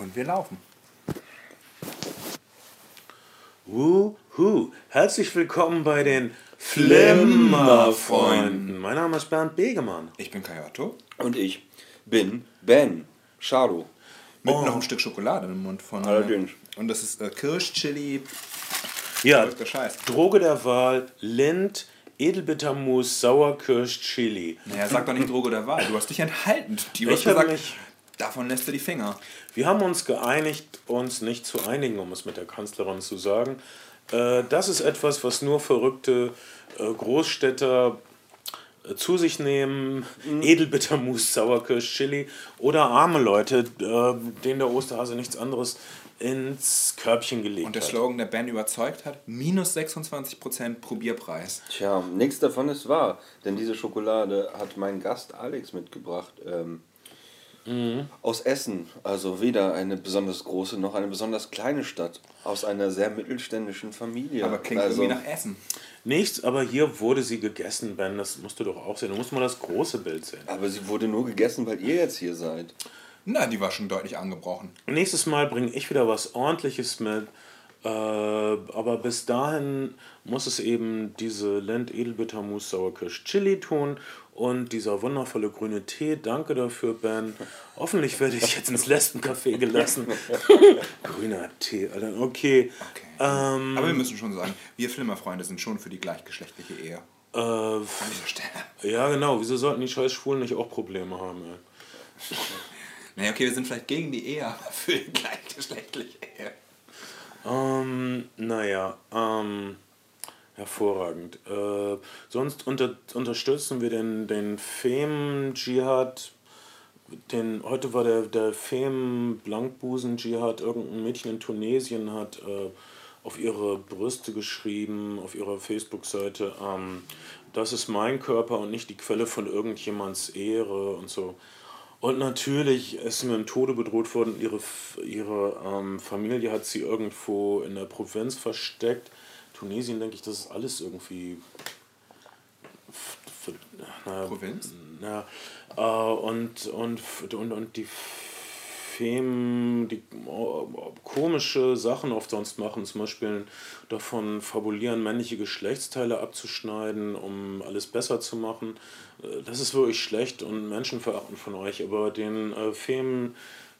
Und wir laufen. Wuhu. Herzlich willkommen bei den Flimmerfreunden. Mein Name ist Bernd Begemann. Ich bin Kayato. Und ich bin Ben Schado. Mit noch ein Stück Schokolade im Mund von. Allerdings. Und das ist äh, Kirschchili. Ja, Verrückter Scheiß. Droge der Wahl, Lind, Edelbittermus, Sauerkirsch, Chili. Naja, sag doch nicht Droge der Wahl. Du hast dich enthalten. Du Ich hast hab gesagt, mich- davon lässt du die Finger. Wir haben uns geeinigt, uns nicht zu einigen, um es mit der Kanzlerin zu sagen. Äh, Das ist etwas, was nur verrückte äh, Großstädter äh, zu sich nehmen. Edelbittermus, Sauerkirsch, Chili oder arme Leute, denen der Osterhase nichts anderes ins Körbchen gelegt Und der. Slogan der Band überzeugt hat: minus 26% Probierpreis. Tja, nichts davon ist wahr, denn diese Schokolade hat mein Gast Alex mitgebracht. Ähm, Aus Essen, also weder eine besonders große noch eine besonders kleine Stadt, aus einer sehr mittelständischen Familie. Aber klingt also, irgendwie nach Essen. Nichts, aber hier wurde sie gegessen, Ben. Das musst du doch auch sehen. Du musst mal das große Bild sehen. Aber sie wurde nur gegessen, weil ihr jetzt hier seid. Na, die war schon deutlich angebrochen. Nächstes Mal bringe ich wieder was Ordentliches mit. Äh, aber bis dahin muss es eben diese Lend Edelbittermus Sauerkirsch Chili tun und dieser wundervolle grüne Tee. Danke dafür, Ben. Hoffentlich werde ich jetzt ins Lesbencafé gelassen. Grüner Tee, Alter. Okay. Okay. Ähm, Aber wir müssen schon sagen, wir Flimmerfreunde sind schon für die gleichgeschlechtliche Ehe. äh, An dieser Stelle. ja, genau. Wieso sollten die scheiß Schwulen nicht auch Probleme haben? Ey? Naja, okay, wir sind vielleicht gegen die Ehe, aber für die gleichgeschlechtliche Ehe. Ähm, naja, ähm, hervorragend. Äh, sonst unter, unterstützen wir den, den Fem-Dschihad. Den, heute war der, der Fem-Blankbusen-Dschihad. Irgendein Mädchen in Tunesien hat äh, auf ihre Brüste geschrieben, auf ihrer Facebook-Seite, ähm, das ist mein Körper und nicht die Quelle von irgendjemands Ehre und so. Und natürlich ist sie mit dem Tode bedroht worden. Ihre, ihre ähm, Familie hat sie irgendwo in der Provinz versteckt. Tunesien, denke ich, das ist alles irgendwie. f- f- naja, Provinz? Ja, äh, und, und, und, und die Fem, die oh, komische Sachen oft sonst machen, zum Beispiel davon fabulieren, männliche Geschlechtsteile abzuschneiden, um alles besser zu machen. Äh, Das ist wirklich schlecht und menschenverachtend von euch, aber den äh, Fem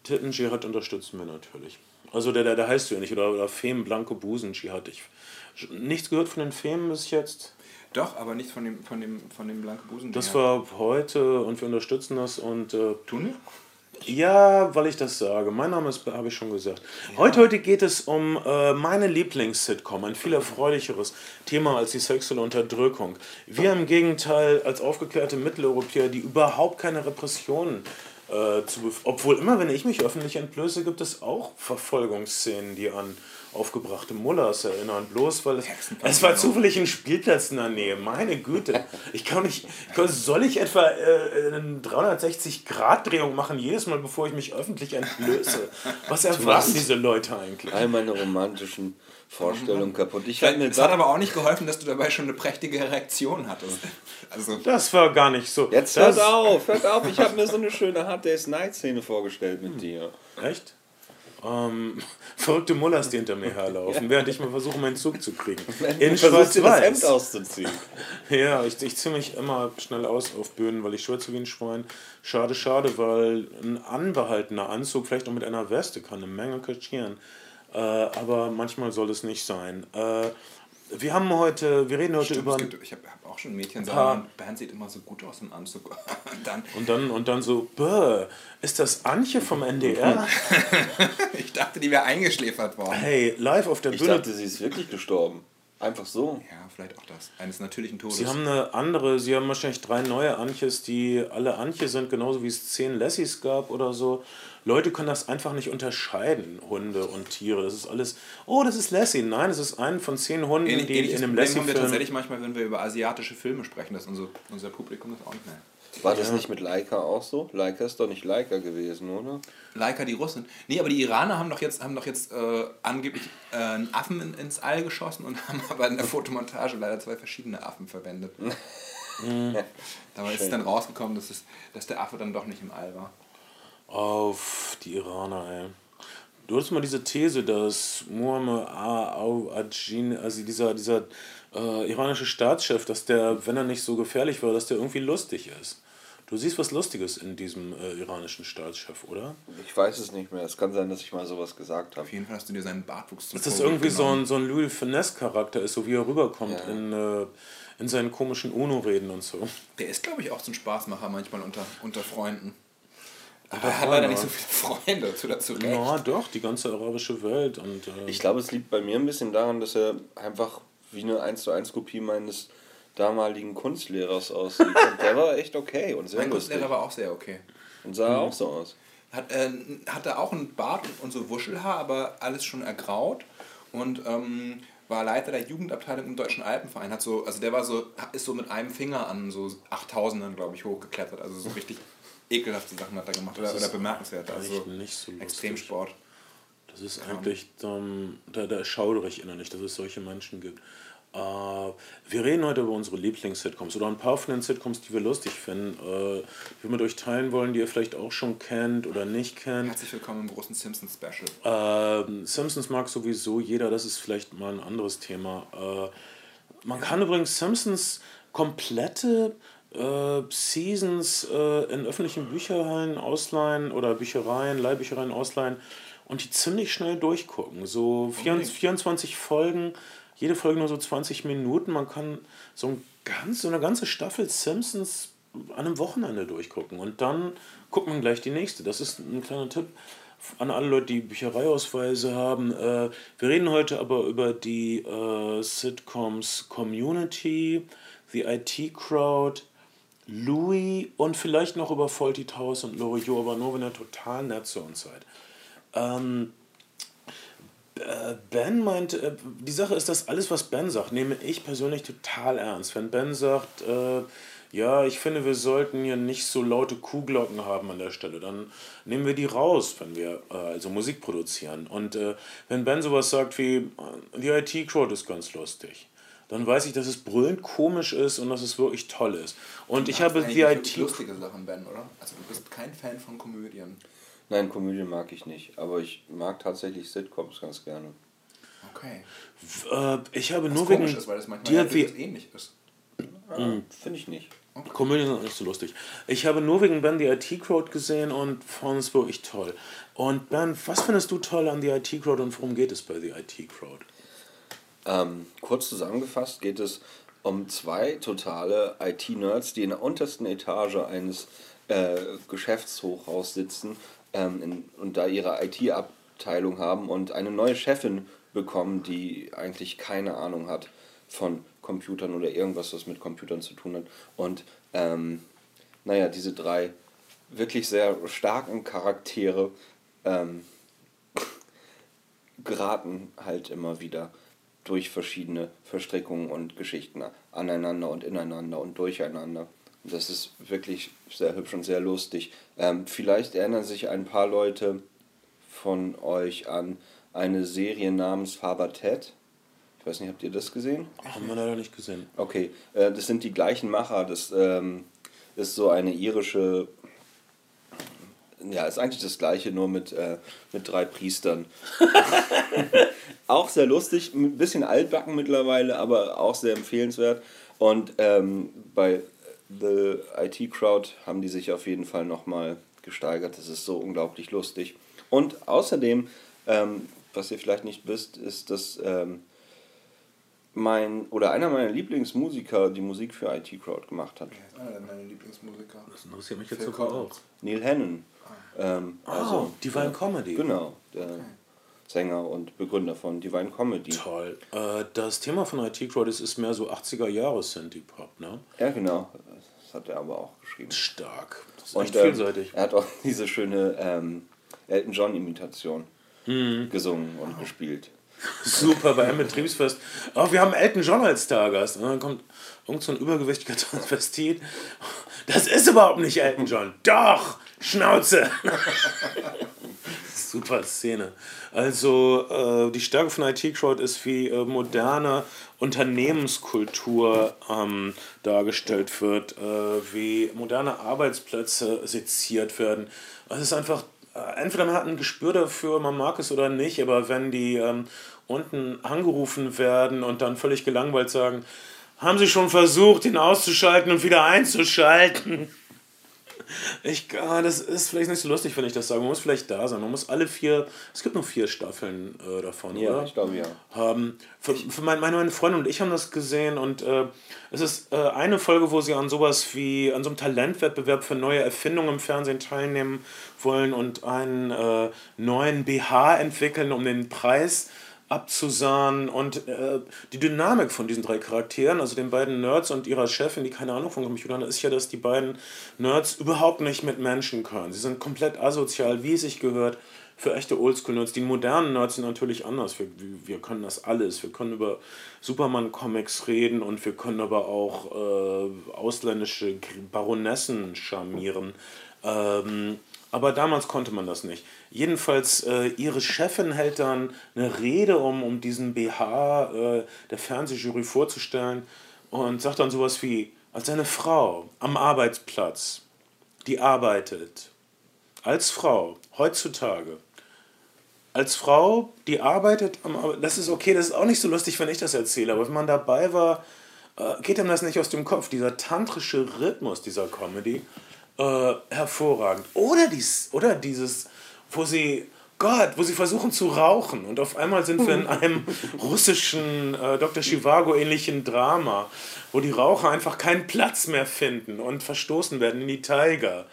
Titten Dschihad unterstützen wir natürlich. Also der, der, der heißt du ja nicht, oder, oder Fem Blanke Busen Dschihad. Ich, nichts gehört von den Femen bis jetzt. Doch, aber nicht von dem, von dem, von dem blanken Busen. Das war heute und wir unterstützen das und äh, Tun wir? ja, weil ich das sage. Mein Name ist, habe ich schon gesagt. Heute, heute geht es um äh, meine Lieblings-Sitcom, ein viel erfreulicheres Thema als die sexuelle Unterdrückung. Wir im Gegenteil als aufgeklärte Mitteleuropäer, die überhaupt keine Repressionen äh, zu obwohl immer, wenn ich mich öffentlich entblöße, gibt es auch Verfolgungsszenen, die an aufgebrachte Mullers erinnern. Bloß weil es, es war zufällig ein Spielplatz in der Nähe. Meine Güte. Ich kann nicht. Ich kann, soll ich etwa äh, eine 360-Grad-Drehung machen, jedes Mal, bevor ich mich öffentlich entblöße? Was erwarten diese Leute eigentlich? All meine romantischen Vorstellungen kaputt. Ich Es hat aber auch nicht geholfen, dass du dabei schon eine prächtige Reaktion hattest. Also, Das war gar nicht so. Jetzt das, hört auf, hört auf. Ich habe mir so eine schöne Hard Day's Night Szene vorgestellt mit dir. Echt? Ähm, verrückte Mullers, die hinter mir herlaufen, während ich mal versuche, meinen Zug zu kriegen. In Schwarz-Weiß. auszuziehen. Ja, ich, ich ziehe mich immer schnell aus auf Bühnen, weil ich schwitze wie ein Schwein. Schade, schade, weil ein anbehaltener Anzug, vielleicht auch mit einer Weste, kann eine Menge kaschieren. Äh, aber manchmal soll es nicht sein. Äh, wir haben heute, wir reden heute stimmt, über. es gibt, ich habe hab auch schon Mädchen Paar- sagen, Bernd sieht immer so gut aus im Anzug. Und dann, Und dann, und dann so, bäh, ist das Antje vom NDR? ich dachte, die wäre eingeschläfert worden. Hey, live auf der Ich Bühne. dachte, sie ist wirklich gestorben. Einfach so. Ja, vielleicht auch das. Eines natürlichen Todes. Sie haben eine andere, sie haben wahrscheinlich drei neue Antjes, die alle Antje sind, genauso wie es zehn Lassies gab oder so. Leute können das einfach nicht unterscheiden, Hunde und Tiere. Das ist alles, oh, das ist Lassie. Nein, es ist ein von zehn Hunden, Ähnlich, die in einem Problem haben wir Lassie-Film... tatsächlich manchmal, wenn wir über asiatische Filme sprechen, dass unser, unser Publikum das auch nicht mehr. War das nicht mit Leica auch so? Leica ist doch nicht Leica gewesen, oder? Leica, die Russen. Nee, aber die Iraner haben doch jetzt, haben doch jetzt äh, angeblich äh, einen Affen in, ins All geschossen und haben aber in der Fotomontage leider zwei verschiedene Affen verwendet. Dabei ist es dann rausgekommen, dass, es, dass der Affe dann doch nicht im All war. Auf die Iraner, ey. Du hast mal diese These, dass Muammar Ajin, also dieser, dieser äh, iranische Staatschef, dass der, wenn er nicht so gefährlich war, dass der irgendwie lustig ist. Du siehst was Lustiges in diesem äh, iranischen Staatschef, oder? Ich weiß es nicht mehr. Es kann sein, dass ich mal sowas gesagt habe. Auf jeden Fall hast du dir seinen Bartwuchs zum Dass das irgendwie so ein, so ein Louis Finesse-Charakter ist, so wie er rüberkommt Ja. in, äh, in seinen komischen UNO-Reden und so. Der ist, glaube ich, auch so ein Spaßmacher manchmal unter, unter Freunden. Aber er hat leider nicht so viele Freunde, zu dazu recht. Ja, doch, die ganze arabische Welt. Und, äh, Ich glaube, es liegt bei mir ein bisschen daran, dass er einfach wie eine 1 zu 1 Kopie meines damaligen Kunstlehrers aussieht. Und der war echt okay und sehr Mein lustig. Kunstlehrer war auch sehr okay. Und sah auch so aus. Hat, äh, hatte auch einen Bart und so Wuschelhaar, aber alles schon ergraut. Und ähm, war Leiter der Jugendabteilung im Deutschen Alpenverein. Hat so, also der war so, ist so mit einem Finger an so 8000ern, glaube ich, hochgeklettert. Also so richtig ekelhafte Sachen hat er gemacht. Oder, oder bemerkenswert. Also nicht so lustig. Extremsport. Das ist eigentlich, ähm, da, da schaudere ich innerlich, dass es solche Menschen gibt. Äh, wir reden heute über unsere Lieblings-Sitcoms oder ein paar von den Sitcoms, die wir lustig finden, äh, die wir mit euch teilen wollen, die ihr vielleicht auch schon kennt oder nicht kennt. Herzlich willkommen im großen Simpsons-Special. Ähm, Simpsons mag sowieso jeder, das ist vielleicht mal ein anderes Thema. Äh, man kann übrigens Simpsons komplette äh, Seasons äh, in öffentlichen Bücherhallen ausleihen oder Büchereien, Leihbüchereien ausleihen und die ziemlich schnell durchgucken. So 24, 24 Folgen, jede Folge nur so 20 Minuten. Man kann so, ein ganz, so eine ganze Staffel Simpsons an einem Wochenende durchgucken und dann guckt man gleich die nächste. Das ist ein kleiner Tipp an alle Leute, die Büchereiausweise haben. Äh, wir reden heute aber über die äh, Sitcoms Community, The IT Crowd, Louis und vielleicht noch über Fawlty Towers und Loriot, aber nur wenn ihr total nett zu uns seid. Ähm, äh, Ben meint, äh, die Sache ist, dass alles, was Ben sagt, nehme ich persönlich total ernst. Wenn Ben sagt, äh, ja, ich finde, wir sollten hier nicht so laute Kuhglocken haben an der Stelle, dann nehmen wir die raus, wenn wir äh, also Musik produzieren. Und äh, wenn Ben sowas sagt wie, äh, die IT-Crowd ist ganz lustig, dann weiß ich, dass es brüllend komisch ist und dass es wirklich toll ist. Und ich habe die IT... lustige Sachen, Ben, oder? Also du bist kein Fan von Komödien. Nein, Komödien mag ich nicht. Aber ich mag tatsächlich Sitcoms ganz gerne. Okay. Äh, ich habe Was nur wegen... komisch ist, weil das manchmal dir ja ähnlich ist. Ah, Finde ich nicht. Komödien sind nicht so lustig. Ich habe nur wegen Ben die IT Crowd gesehen und fand es wirklich toll. Und Ben, was findest du toll an die IT Crowd und worum geht es bei The IT Crowd? Ähm, kurz zusammengefasst geht es um zwei totale IT-Nerds, die in der untersten Etage eines äh, Geschäftshochhaus sitzen ähm, in, und da ihre IT-Abteilung haben und eine neue Chefin bekommen, die eigentlich keine Ahnung hat von Computern oder irgendwas, was mit Computern zu tun hat. Und ähm, naja, diese drei wirklich sehr starken Charaktere ähm, geraten halt immer wieder durch verschiedene Verstrickungen und Geschichten aneinander und ineinander und durcheinander. Das ist wirklich sehr hübsch und sehr lustig. Ähm, vielleicht erinnern sich ein paar Leute von euch an eine Serie namens Faber Ted. Ich weiß nicht, habt ihr das gesehen? Haben wir leider nicht gesehen. Okay, äh, das sind die gleichen Macher. Das ähm, ist so eine irische. Ja, ist eigentlich das gleiche, nur mit, äh, mit drei Priestern. auch sehr lustig, ein bisschen altbacken mittlerweile, aber auch sehr empfehlenswert. Und ähm, bei The IT Crowd haben die sich auf jeden Fall nochmal gesteigert. Das ist so unglaublich lustig. Und außerdem, ähm, was ihr vielleicht nicht wisst, ist, dass ähm, mein oder einer meiner Lieblingsmusiker die Musik für IT Crowd gemacht hat. Einer meiner Lieblingsmusiker? Das interessiert mich jetzt sogar auch. Neil Hannon. Ähm, Also, also, Divine Comedy. Genau, der Sänger und Begründer von Divine Comedy. Toll. Äh, das Thema von IT Crowd ist, ist mehr so 80er Jahre Synthie-Pop, ne? Ja, genau. Das hat er aber auch geschrieben. Stark. Das ist Und echt ähm, vielseitig. er hat auch diese schöne ähm, Elton John-Imitation Mhm. gesungen und gespielt. Super bei einem Betriebsfest. Oh, wir haben Elton John als Stargast. Und dann kommt irgend so ein übergewichtiger Transvestit. Das ist überhaupt nicht Elton John. Doch! Schnauze! Super Szene. Also, äh, die Stärke von IT Crowd ist, wie äh, moderne Unternehmenskultur ähm, dargestellt wird, äh, wie moderne Arbeitsplätze seziert werden. Es ist einfach, äh, entweder man hat ein Gespür dafür, man mag es oder nicht, aber wenn die ähm, unten angerufen werden und dann völlig gelangweilt sagen, haben sie schon versucht, ihn auszuschalten und wieder einzuschalten? Ich, ah, das ist vielleicht nicht so lustig, wenn ich das sage. Man muss vielleicht da sein. Man muss alle vier, es gibt nur vier Staffeln äh, davon, Ja, oder? ich glaube ja. haben. Für, für mein, meine, Freundin und ich haben das gesehen und äh, es ist äh, eine Folge, wo sie an sowas wie, an so einem Talentwettbewerb für neue Erfindungen im Fernsehen teilnehmen wollen und einen äh, neuen BH entwickeln, um den Preis abzusahnen und äh, die Dynamik von diesen drei Charakteren, also den beiden Nerds und ihrer Chefin, die keine Ahnung von Computern hat, ist ja, dass die beiden Nerds überhaupt nicht mit Menschen können. Sie sind komplett asozial, wie es sich gehört, für echte Oldschool-Nerds. Die modernen Nerds sind natürlich anders. Wir, wir können das alles. Wir können über Superman-Comics reden und wir können aber auch äh, ausländische Baronessen charmieren. Ähm, aber damals konnte man das nicht. Jedenfalls, äh, ihre Chefin hält dann eine Rede, um, um diesen BH äh, der Fernsehjury vorzustellen und sagt dann sowas wie, als eine Frau am Arbeitsplatz, die arbeitet, als Frau, heutzutage, als Frau, die arbeitet am Arbe- das ist okay, das ist auch nicht so lustig, wenn ich das erzähle, aber wenn man dabei war, äh, geht einem das nicht aus dem Kopf. Dieser tantrische Rhythmus dieser Comedy, äh, hervorragend. Oder, dies, oder dieses, wo sie, Gott, wo sie versuchen zu rauchen und auf einmal sind wir in einem russischen äh, Dr. Chivago-ähnlichen Drama, wo die Raucher einfach keinen Platz mehr finden und verstoßen werden in die Tiger.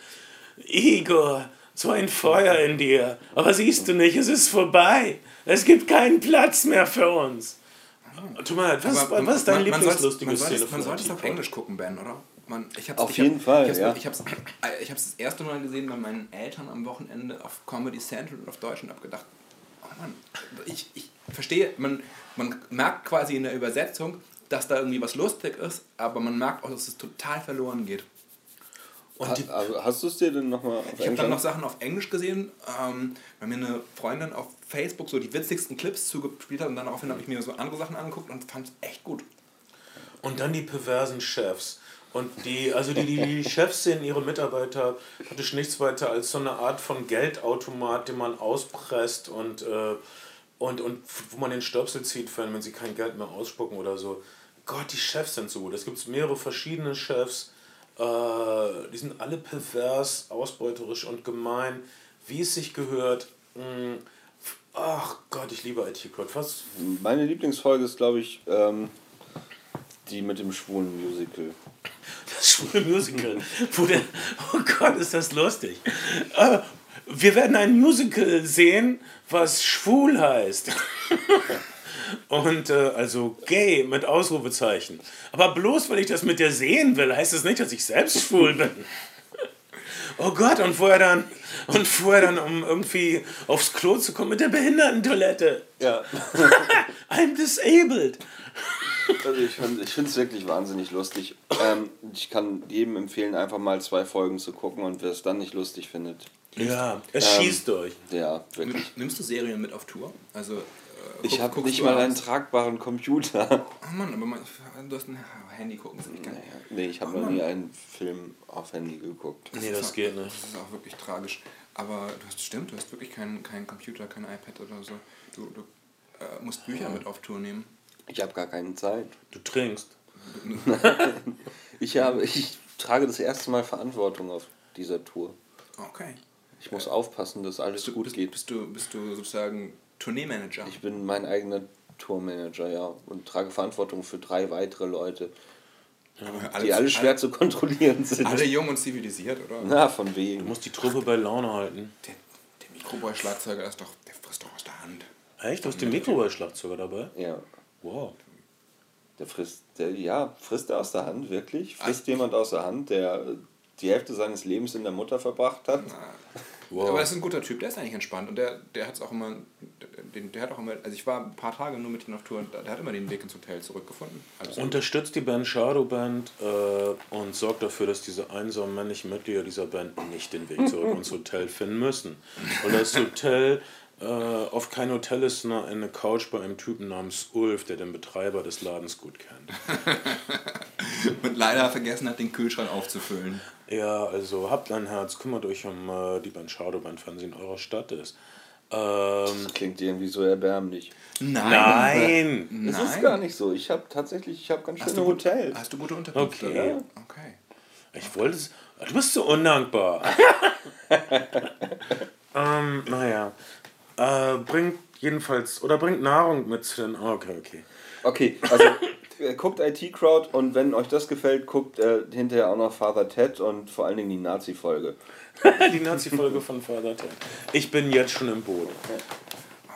Igor, so ein Feuer in dir. Aber siehst du nicht, es ist vorbei. Es gibt keinen Platz mehr für uns. Tut mir leid, was, ist man Lieblingslustige Szene Man sollte es auf? Englisch gucken, Ben, oder? Man, ich hab's, Auf ich jeden hab, Fall, ich hab's, ja. Ich hab's, ich hab's das erste Mal gesehen bei meinen Eltern am Wochenende auf Comedy Central und auf Deutsch und hab gedacht, oh Mann, ich, ich verstehe, man, man merkt quasi in der Übersetzung, dass da irgendwie was lustig ist, aber man merkt auch, dass es total verloren geht. Und die, Ha- also hast du es dir denn nochmal auf Ich habe dann noch Sachen auf Englisch gesehen, ähm, weil mir eine Freundin auf Facebook so die witzigsten Clips zugespielt hat und daraufhin habe ich mir so andere Sachen angeguckt und fand es echt gut. Und dann die perversen Chefs. Und die, also die, die, Chefs sehen ihre Mitarbeiter praktisch nichts weiter als so eine Art von Geldautomat, den man auspresst und, äh, und, und wo man den Stöpsel zieht, wenn, sie kein Geld mehr ausspucken oder so. Gott, die Chefs sind so gut. Es gibt mehrere verschiedene Chefs. Äh, die sind alle pervers, ausbeuterisch und gemein, wie es sich gehört. Mm, Ach Gott, ich liebe IT Code. Was? Meine Lieblingsfolge ist, glaube ich, ähm, die mit dem schwulen Musical. Das schwule Musical. Wo der, oh Gott, ist das lustig. Äh, wir werden ein Musical sehen, was schwul heißt. Und äh, also gay mit Ausrufezeichen. Aber bloß weil ich das mit dir sehen will, heißt das nicht, dass ich selbst schwul bin. Oh Gott, und vorher dann, und vorher dann, um irgendwie aufs Klo zu kommen mit der Behindertentoilette. Ja. I'm disabled. Also ich finde ich es wirklich wahnsinnig lustig. Ähm, ich kann jedem empfehlen, einfach mal zwei Folgen zu gucken und wer es dann nicht lustig findet, Ja, es Ähm, schießt durch. ja, wirklich. Nimmst du Serien mit auf Tour? Also, äh, Ich habe nicht mal einen tragbaren Computer. Oh Mann, aber man, du hast ein Handy gucken, das ich gar nicht. Nee, ich habe Oh noch Mann. nie einen Film auf Handy geguckt. Nee, das geht nicht. Das ist auch wirklich tragisch. Aber du hast stimmt, du hast wirklich keinen keinen Computer, kein iPad oder so. Du, du äh, musst Bücher mit auf Tour nehmen. Ich habe gar keine Zeit. Du trinkst. Ich, habe, ich trage das erste Mal Verantwortung auf dieser Tour. Okay. Ich muss aufpassen, dass alles Bist du, gut bist, geht. Bist du, bist du sozusagen Tourneemanager? Ich bin mein eigener Tourmanager, ja, und trage Verantwortung für drei weitere Leute, die alle schwer zu kontrollieren sind. Alle jung und zivilisiert, oder? Na, von Du wem? musst die Truppe bei Laune halten. Der, der Mikroboy-Schlagzeuger ist doch, der frisst doch aus der Hand. Echt? Du hast den Mikrowellschlagzeuger dabei? Ja, Wow. der frisst, der, ja, frisst er aus der Hand, wirklich? Frisst jemand aus der Hand, der die Hälfte seines Lebens in der Mutter verbracht hat? wow. Aber das ist ein guter Typ, der ist eigentlich entspannt und der, der hat es auch immer, der, der hat auch immer, also ich war ein paar Tage nur mit ihm auf Tour und der hat immer den Weg ins Hotel zurückgefunden. Also, Unterstützt die Band Shadow Band äh, und sorgt dafür, dass diese einsamen männlichen Mitglieder dieser Band nicht den Weg zurück ins Hotel finden müssen. Weil das Hotel äh, oft kein Hotel ist, sondern eine Couch bei einem Typen namens Ulf, der den Betreiber des Ladens gut kennt. und leider vergessen hat, den Kühlschrank aufzufüllen. Ja, also habt ein Herz, kümmert euch um äh, die Band Shadowband, wenn sie in eurer Stadt ist. Ähm, Das klingt irgendwie so erbärmlich. nein! Das Nein. ist gar nicht so. Ich habe tatsächlich, ich habe ganz Hast schöne du, gut, Hotels. hast du gute Unterkünfte? Okay. Ja. Okay. Ich wollte es. Du bist so undankbar. ähm, naja. Äh, bringt jedenfalls. Oder bringt Nahrung mit zu den. oh, Okay, okay. Okay, also äh, guckt IT Crowd und wenn euch das gefällt, guckt äh, hinterher auch noch Father Ted und vor allen Dingen die Nazi-Folge. die Nazi-Folge von Father Ted. Ich bin jetzt schon im Boot.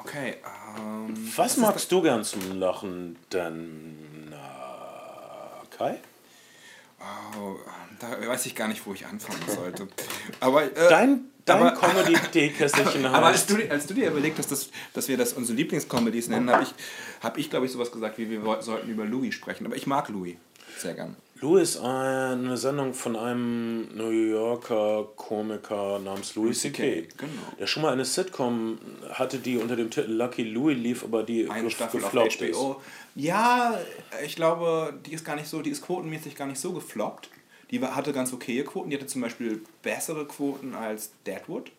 Okay. Ähm, Was magst du gern zum Lachen denn? Na, Kai? oh, da weiß ich gar nicht, wo ich anfangen sollte. Aber, äh, Dein, dein Comedy-Teekästchen Aber als du, als du dir überlegt hast, dass, dass wir das unsere Lieblingscomedies nennen, habe ich, hab ich glaube ich, sowas gesagt, wie wir sollten über Louis sprechen. Aber ich mag Louis sehr gern. Louis ist eine Sendung von einem New Yorker Komiker namens Louis C.K. genau. Der schon mal eine Sitcom hatte, die unter dem Titel Lucky Louis lief, aber die Eine gef- Staffel auf gefloppt HBO. Ja, ich glaube, die ist gar nicht so, die ist quotenmäßig gar nicht so gefloppt. Die war- hatte ganz okaye Quoten. Die hatte zum Beispiel bessere Quoten als Deadwood.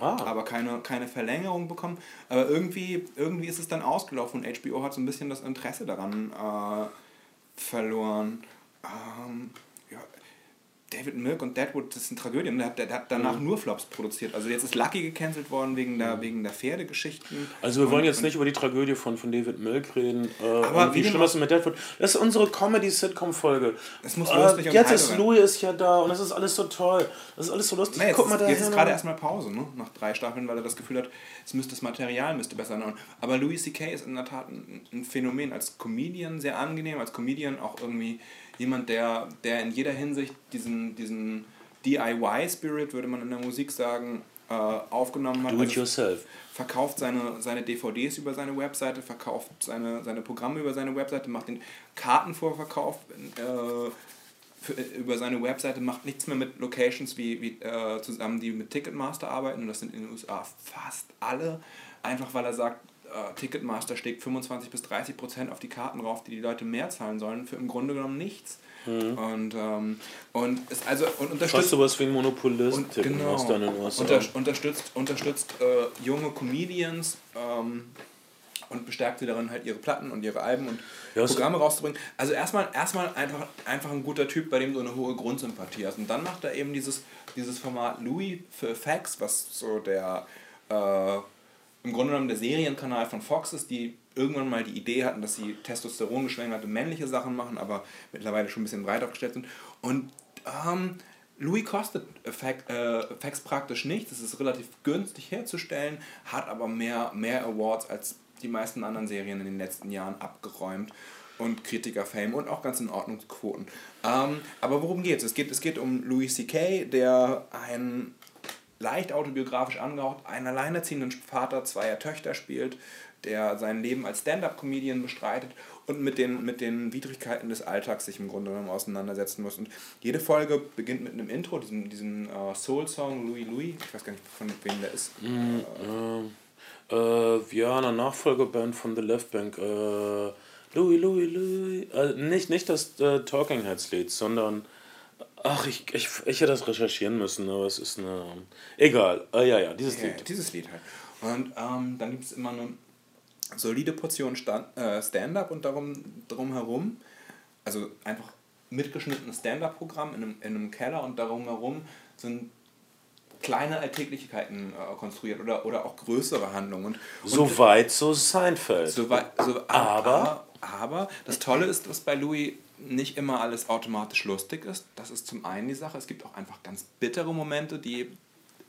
Ah. aber keine, keine Verlängerung bekommen. Aber irgendwie, irgendwie ist es dann ausgelaufen und HBO hat so ein bisschen das Interesse daran äh, verloren. Ähm, David Milk und Deadwood, das sind Tragödien. Der hat, der hat danach Mhm. nur Flops produziert. Also jetzt ist Lucky gecancelt worden wegen der, wegen der Pferdegeschichten. Also wir wollen Und- jetzt nicht über die Tragödie von, von David Milk reden. Äh, Aber wie schlimm das ist mit Deadwood. Das ist unsere Comedy-Sitcom-Folge. Es muss äh, lustig und Jetzt ist. Louis ist ja da und das ist alles so toll. Das ist alles so lustig. Na, jetzt, Guck mal ist- da jetzt ist gerade erstmal Pause, ne? nach drei Staffeln, weil er das Gefühl hat, es müsste das Material müsste besser sein. Aber Louis C.K. ist in der Tat ein, ein Phänomen als Comedian sehr angenehm, als Comedian auch irgendwie jemand, der, der in jeder Hinsicht diesen, diesen DIY-Spirit, würde man in der Musik sagen, äh, aufgenommen hat. Do it Also yourself. verkauft seine, seine DVDs über seine Webseite, verkauft seine, seine Programme über seine Webseite, macht den Kartenvorverkauf äh, für, über seine Webseite, macht nichts mehr mit Locations wie, wie äh, zusammen, die mit Ticketmaster arbeiten und das sind in den USA fast alle, einfach weil er sagt, äh, Ticketmaster schlägt 25 bis 30 Prozent auf die Karten rauf, die die Leute mehr zahlen sollen, für im Grunde genommen nichts. Und, ähm, und, ist also, und unterstützt Fast sowas wie ein Monopolist. und genau, aus deinen unter, unterstützt, unterstützt äh, junge Comedians ähm, und bestärkt sie darin, halt ihre Platten und ihre Alben und Ja, Programme rauszubringen. Also erstmal, erstmal einfach, einfach ein guter Typ, bei dem du eine hohe Grundsympathie hast. Und dann macht er eben dieses, dieses Format Louis für Facts, was so der äh, im Grunde genommen der Serienkanal von Fox ist, die irgendwann mal die Idee hatten, dass sie testosterongeschwängerte männliche Sachen machen, aber mittlerweile schon ein bisschen breit aufgestellt sind. Und ähm, Louis kostet Fact, äh, Facts praktisch nichts, es ist relativ günstig herzustellen, hat aber mehr, mehr Awards als die meisten anderen Serien in den letzten Jahren abgeräumt und Kritiker-Fame und auch ganz in Ordnung Quoten. Ähm, aber worum geht's? Es geht? Es geht um Louis C.K., der ein leicht autobiografisch angehaucht, einen alleinerziehenden Vater zweier Töchter spielt, der sein Leben als Stand-up-Comedian bestreitet und mit den, mit den Widrigkeiten des Alltags sich im Grunde genommen auseinandersetzen muss. Und jede Folge beginnt mit einem Intro, diesem, diesem äh, Soul-Song Louis Louis, ich weiß gar nicht, von wem der ist. Äh, ja, eine Nachfolgeband von The Left Bank. Äh, Louis, Louis, Louis. Äh, nicht, nicht das äh, Talking Heads Lied, sondern. Ach, ich, ich, ich hätte das recherchieren müssen, aber es ist eine. Egal. Äh, ja, ja, dieses Ja, Lied. dieses Lied halt. Und ähm, dann gibt es immer eine solide Portion äh, Stand-up und darum drumherum, also einfach mitgeschnittenes Stand-up-Programm in einem, in einem Keller und darum herum sind kleine Alltäglichkeiten äh, konstruiert oder, oder auch größere Handlungen. Und, und So weit, so Seinfeld. so wei- so, Aber- aber, aber das Tolle ist, dass bei Louis nicht immer alles automatisch lustig ist. Das ist zum einen die Sache. Es gibt auch einfach ganz bittere Momente, die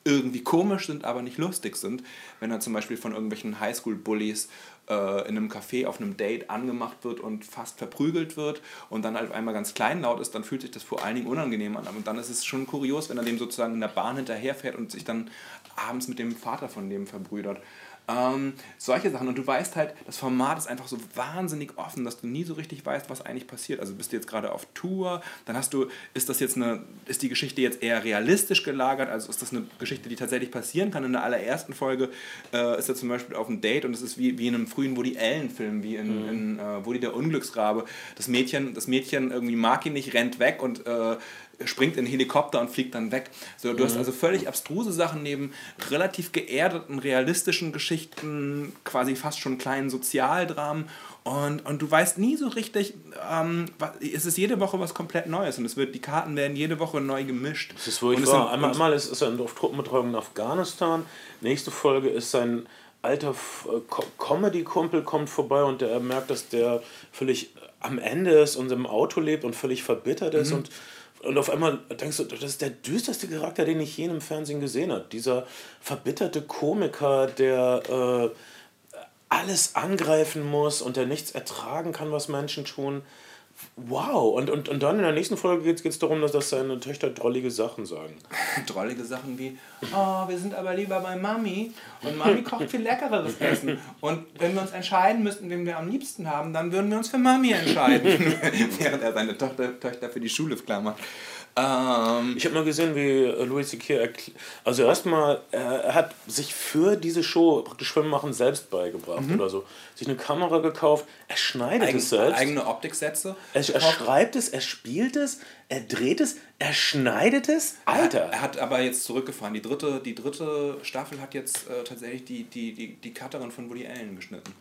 irgendwie komisch sind, aber nicht lustig sind. Wenn er zum Beispiel von irgendwelchen Highschool-Bullies äh, in einem Café auf einem Date angemacht wird und fast verprügelt wird und dann halt auf einmal ganz kleinlaut ist, dann fühlt sich das vor allen Dingen unangenehm an. Und dann ist es schon kurios, wenn er dem sozusagen in der Bahn hinterherfährt und sich dann abends mit dem Vater von dem verbrüdert. Ähm, solche Sachen. Und du weißt halt, das Format ist einfach so wahnsinnig offen, dass du nie so richtig weißt, was eigentlich passiert. Also bist du jetzt gerade auf Tour, dann hast du, ist das jetzt eine, ist die Geschichte jetzt eher realistisch gelagert, also ist das eine Geschichte, die tatsächlich passieren kann. In der allerersten Folge äh, ist er zum Beispiel auf einem Date und es ist wie, wie in einem frühen Woody Allen-Filmen, wie in, mhm. in äh, Woody der Unglücksrabe. Das Mädchen, das Mädchen irgendwie mag ihn nicht, rennt weg und äh, springt in den Helikopter und fliegt dann weg. So, du mhm. hast also völlig abstruse Sachen neben relativ geerdeten, realistischen Geschichten, quasi fast schon kleinen Sozialdramen und, und du weißt nie so richtig, ähm, es ist jede Woche was komplett Neues und es wird, die Karten werden jede Woche neu gemischt. Das ist wirklich wahr. Einmal, einmal ist, ist er auf Truppenbetreuung in Afghanistan, nächste Folge ist sein alter äh, Comedy-Kumpel kommt vorbei und der merkt, dass der völlig am Ende ist und im Auto lebt und völlig verbittert ist mhm. und und auf einmal denkst du, das ist der düsterste Charakter, den ich je im Fernsehen gesehen habe. Dieser verbitterte Komiker, der äh, alles angreifen muss und der nichts ertragen kann, was Menschen tun. Wow, und, und, und dann in der nächsten Folge geht es darum, dass, dass seine Töchter drollige Sachen sagen. drollige Sachen wie, oh, wir sind aber lieber bei Mami und Mami kocht viel leckereres Essen. Und wenn wir uns entscheiden müssten, wen wir am liebsten haben, dann würden wir uns für Mami entscheiden. Während er seine Tochter, Töchter für die Schule klar macht. Ähm, ich habe mal gesehen, wie äh, Louis C.K. Also erstmal, er hat sich für diese Show praktisch Schwimmen machen selbst beigebracht mhm. oder so. Sich eine Kamera gekauft, er schneidet Eigen, es selbst. Eigene Optiksätze. Er, er schreibt es, er spielt es, er dreht es, er schneidet es. Alter! Er hat, er hat aber jetzt zurückgefahren. Die dritte, die dritte Staffel hat jetzt äh, tatsächlich die, die, die, die Cutterin von Woody Allen geschnitten.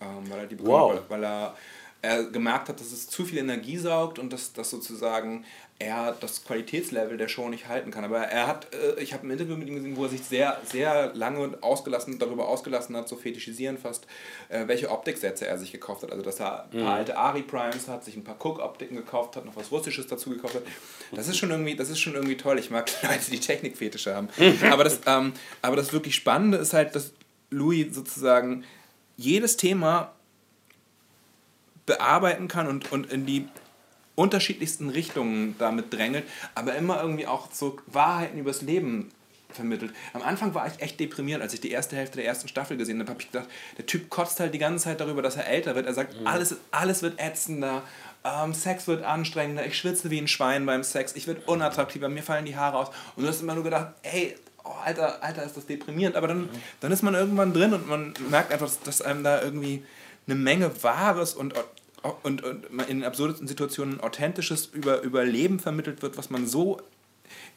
Ähm, weil er die bekommen, wow. weil, weil er er gemerkt hat, dass es zu viel Energie saugt und dass, dass sozusagen er das Qualitätslevel der Show nicht halten kann. Aber er hat, äh, ich habe ein Interview mit ihm gesehen, wo er sich sehr, sehr lange ausgelassen, darüber ausgelassen hat, so fetischisieren fast, äh, welche Optiksätze er sich gekauft hat. Also, dass er ein paar mhm. alte Ari Primes hat, sich ein paar Cook-Optiken gekauft hat, noch was Russisches dazu gekauft hat. Das ist schon irgendwie, das ist schon irgendwie toll. Ich mag Leute, die Technikfetische haben. aber, das, ähm, aber das wirklich Spannende ist halt, dass Louis sozusagen jedes Thema bearbeiten kann und, und in die unterschiedlichsten Richtungen damit drängelt, aber immer irgendwie auch so Wahrheiten übers Leben vermittelt. Am Anfang war ich echt deprimiert, als ich die erste Hälfte der ersten Staffel gesehen habe, habe ich gedacht, der Typ kotzt halt die ganze Zeit darüber, dass er älter wird. Er sagt, mhm. alles, alles wird ätzender, ähm, Sex wird anstrengender, ich schwitze wie ein Schwein beim Sex, ich werde unattraktiver, mir fallen die Haare aus. Und du hast immer nur gedacht, ey, oh, Alter, Alter, ist das deprimierend. Aber dann, mhm. dann ist man irgendwann drin und man merkt einfach, dass einem da irgendwie eine Menge Wahres und und, und in absurdesten Situationen authentisches über, Überleben vermittelt wird, was man so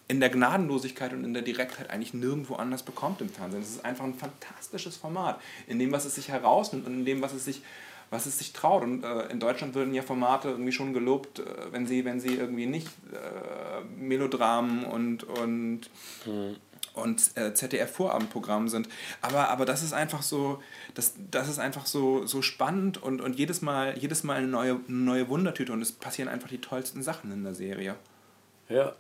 in der Gnadenlosigkeit und in der Direktheit eigentlich nirgendwo anders bekommt im Fernsehen. Es ist einfach ein fantastisches Format, in dem, was es sich herausnimmt und in dem, was es sich, was es sich traut. Und äh, in Deutschland würden ja Formate irgendwie schon gelobt, äh, wenn, sie, wenn sie irgendwie nicht äh, Melodramen und, und mhm und äh, ZDF-Vorabendprogramm sind. Aber, aber das ist einfach so, das, das ist einfach so, so spannend und, und jedes Mal, jedes Mal eine neue, eine neue Wundertüte und es passieren einfach die tollsten Sachen in der Serie. Ja.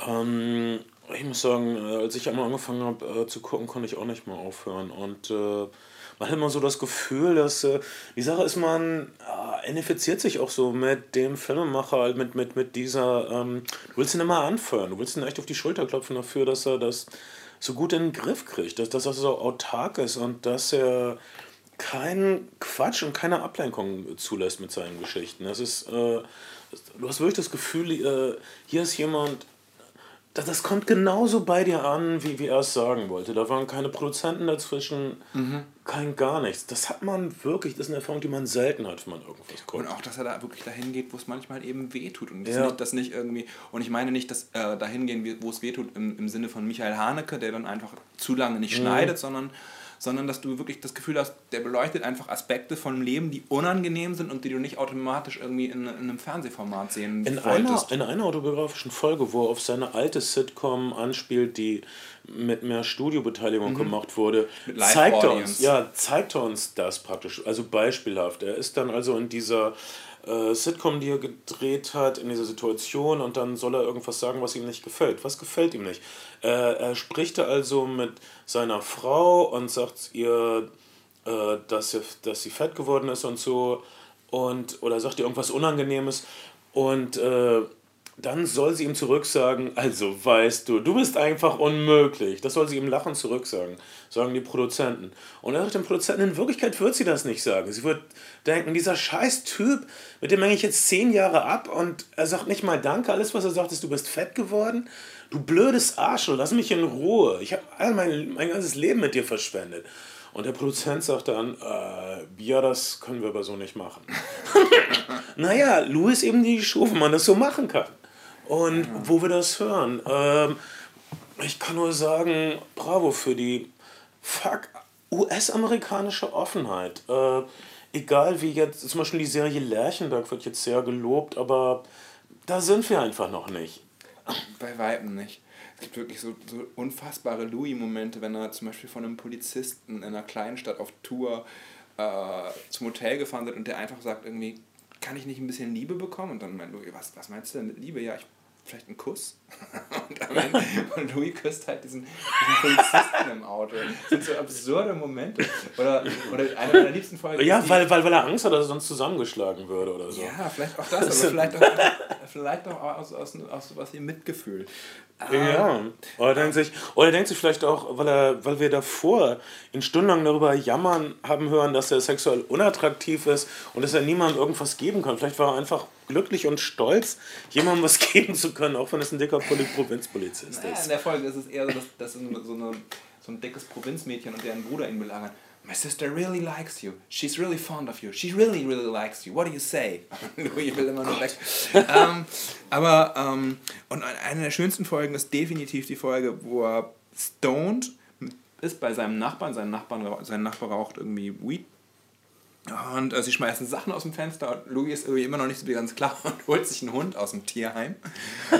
Ähm, ich muss sagen, äh, als ich einmal angefangen habe äh, zu gucken, konnte ich auch nicht mehr aufhören. Und äh, man hat immer so das Gefühl, dass äh, die Sache ist, man äh, identifiziert sich auch so mit dem Filmemacher, halt mit, mit, mit dieser, ähm, du willst ihn immer anfeuern, du willst ihn echt auf die Schulter klopfen dafür, dass er das so gut in den Griff kriegt, dass, dass er so autark ist und dass er keinen Quatsch und keine Ablenkung zulässt mit seinen Geschichten. Das ist, äh, du hast wirklich das Gefühl, äh, hier ist jemand, das, kommt genauso bei dir an, wie, wie er es sagen wollte. Da waren keine Produzenten dazwischen, mhm. Kein gar nichts. Das hat man wirklich, das ist eine Erfahrung, die man selten hat, wenn man irgendwas guckt. Und auch, dass er da wirklich dahin geht, wo es manchmal eben wehtut. Und das, ja. nicht, das nicht irgendwie, und ich meine nicht, dass äh, dahin gehen, wo es wehtut, im, im Sinne von Michael Haneke, der dann einfach zu lange nicht mhm. schneidet, sondern sondern dass du wirklich das Gefühl hast, der beleuchtet einfach Aspekte vom Leben, die unangenehm sind und die du nicht automatisch irgendwie in, in einem Fernsehformat sehen in wolltest. Einer, in einer autobiografischen Folge, wo er auf seine alte Sitcom anspielt, die mit mehr Studiobeteiligung mhm. gemacht wurde, zeigt er, uns, ja, zeigt er uns das praktisch, also beispielhaft. Er ist dann also in dieser äh, Sitcom, die er gedreht hat, in dieser Situation und dann soll er irgendwas sagen, was ihm nicht gefällt. Was gefällt ihm nicht? Äh, er spricht also mit seiner Frau und sagt ihr, äh, dass, sie, dass sie fett geworden ist und so und oder sagt ihr irgendwas Unangenehmes und äh, dann soll sie ihm zurücksagen, also weißt du, du bist einfach unmöglich. Das soll sie ihm lachend zurücksagen, sagen die Produzenten. Und er sagt dem Produzenten, in Wirklichkeit wird sie das nicht sagen. Sie wird denken, dieser scheiß Typ, mit dem hänge ich jetzt zehn Jahre ab und er sagt nicht mal Danke, alles was er sagt ist, du bist fett geworden. Du blödes Arschloch, lass mich in Ruhe. Ich habe all mein, mein ganzes Leben mit dir verschwendet. Und der Produzent sagt dann, äh, ja, das können wir aber so nicht machen. naja, Lou ist eben die wo man das so machen kann. Und ja. wo wir das hören. Ähm, ich kann nur sagen, bravo für die fuck US-amerikanische Offenheit. Äh, egal wie jetzt, zum Beispiel die Serie Lerchenberg wird jetzt sehr gelobt, aber da sind wir einfach noch nicht. Bei Weitem nicht. Es gibt wirklich so, so unfassbare Louis-Momente, wenn er zum Beispiel von einem Polizisten in einer kleinen Stadt auf Tour äh, zum Hotel gefahren wird und der einfach sagt irgendwie, kann ich nicht ein bisschen Liebe bekommen? Und dann meint Louis, was, was meinst du denn mit Liebe? Ja, ich vielleicht einen Kuss. und, dann, und Louis küsst halt diesen, diesen Polizisten im Auto. Das sind so absurde Momente. Oder, oder eine meiner liebsten Folgen. Ja, weil, weil, weil er Angst hat, dass er sonst zusammengeschlagen würde oder so. Ja, vielleicht auch das, aber vielleicht auch, vielleicht auch aus, aus, aus was wie Mitgefühl. Ja, oder denkt, sich, oder denkt sich vielleicht auch, weil, er, weil wir davor in stundenlang darüber jammern haben hören, dass er sexuell unattraktiv ist und dass er niemandem irgendwas geben kann. Vielleicht war er einfach glücklich und stolz, jemandem was geben zu können, auch wenn es ein dicker Provinzpolizist naja, ist. In der Folge ist es eher so, dass, dass so, eine, so ein dickes Provinzmädchen und deren Bruder ihn belagern. My sister really likes you. She's really fond of you. She really, really likes you. What do you say? Louis will immer nur weg. ähm, aber, ähm, und eine der schönsten Folgen ist definitiv die Folge, wo er stoned ist bei seinem Nachbarn. Sein, Nachbarn, sein Nachbar raucht irgendwie Weed. Und äh, sie schmeißen Sachen aus dem Fenster und Louis ist irgendwie immer noch nicht so ganz klar und holt sich einen Hund aus dem Tierheim.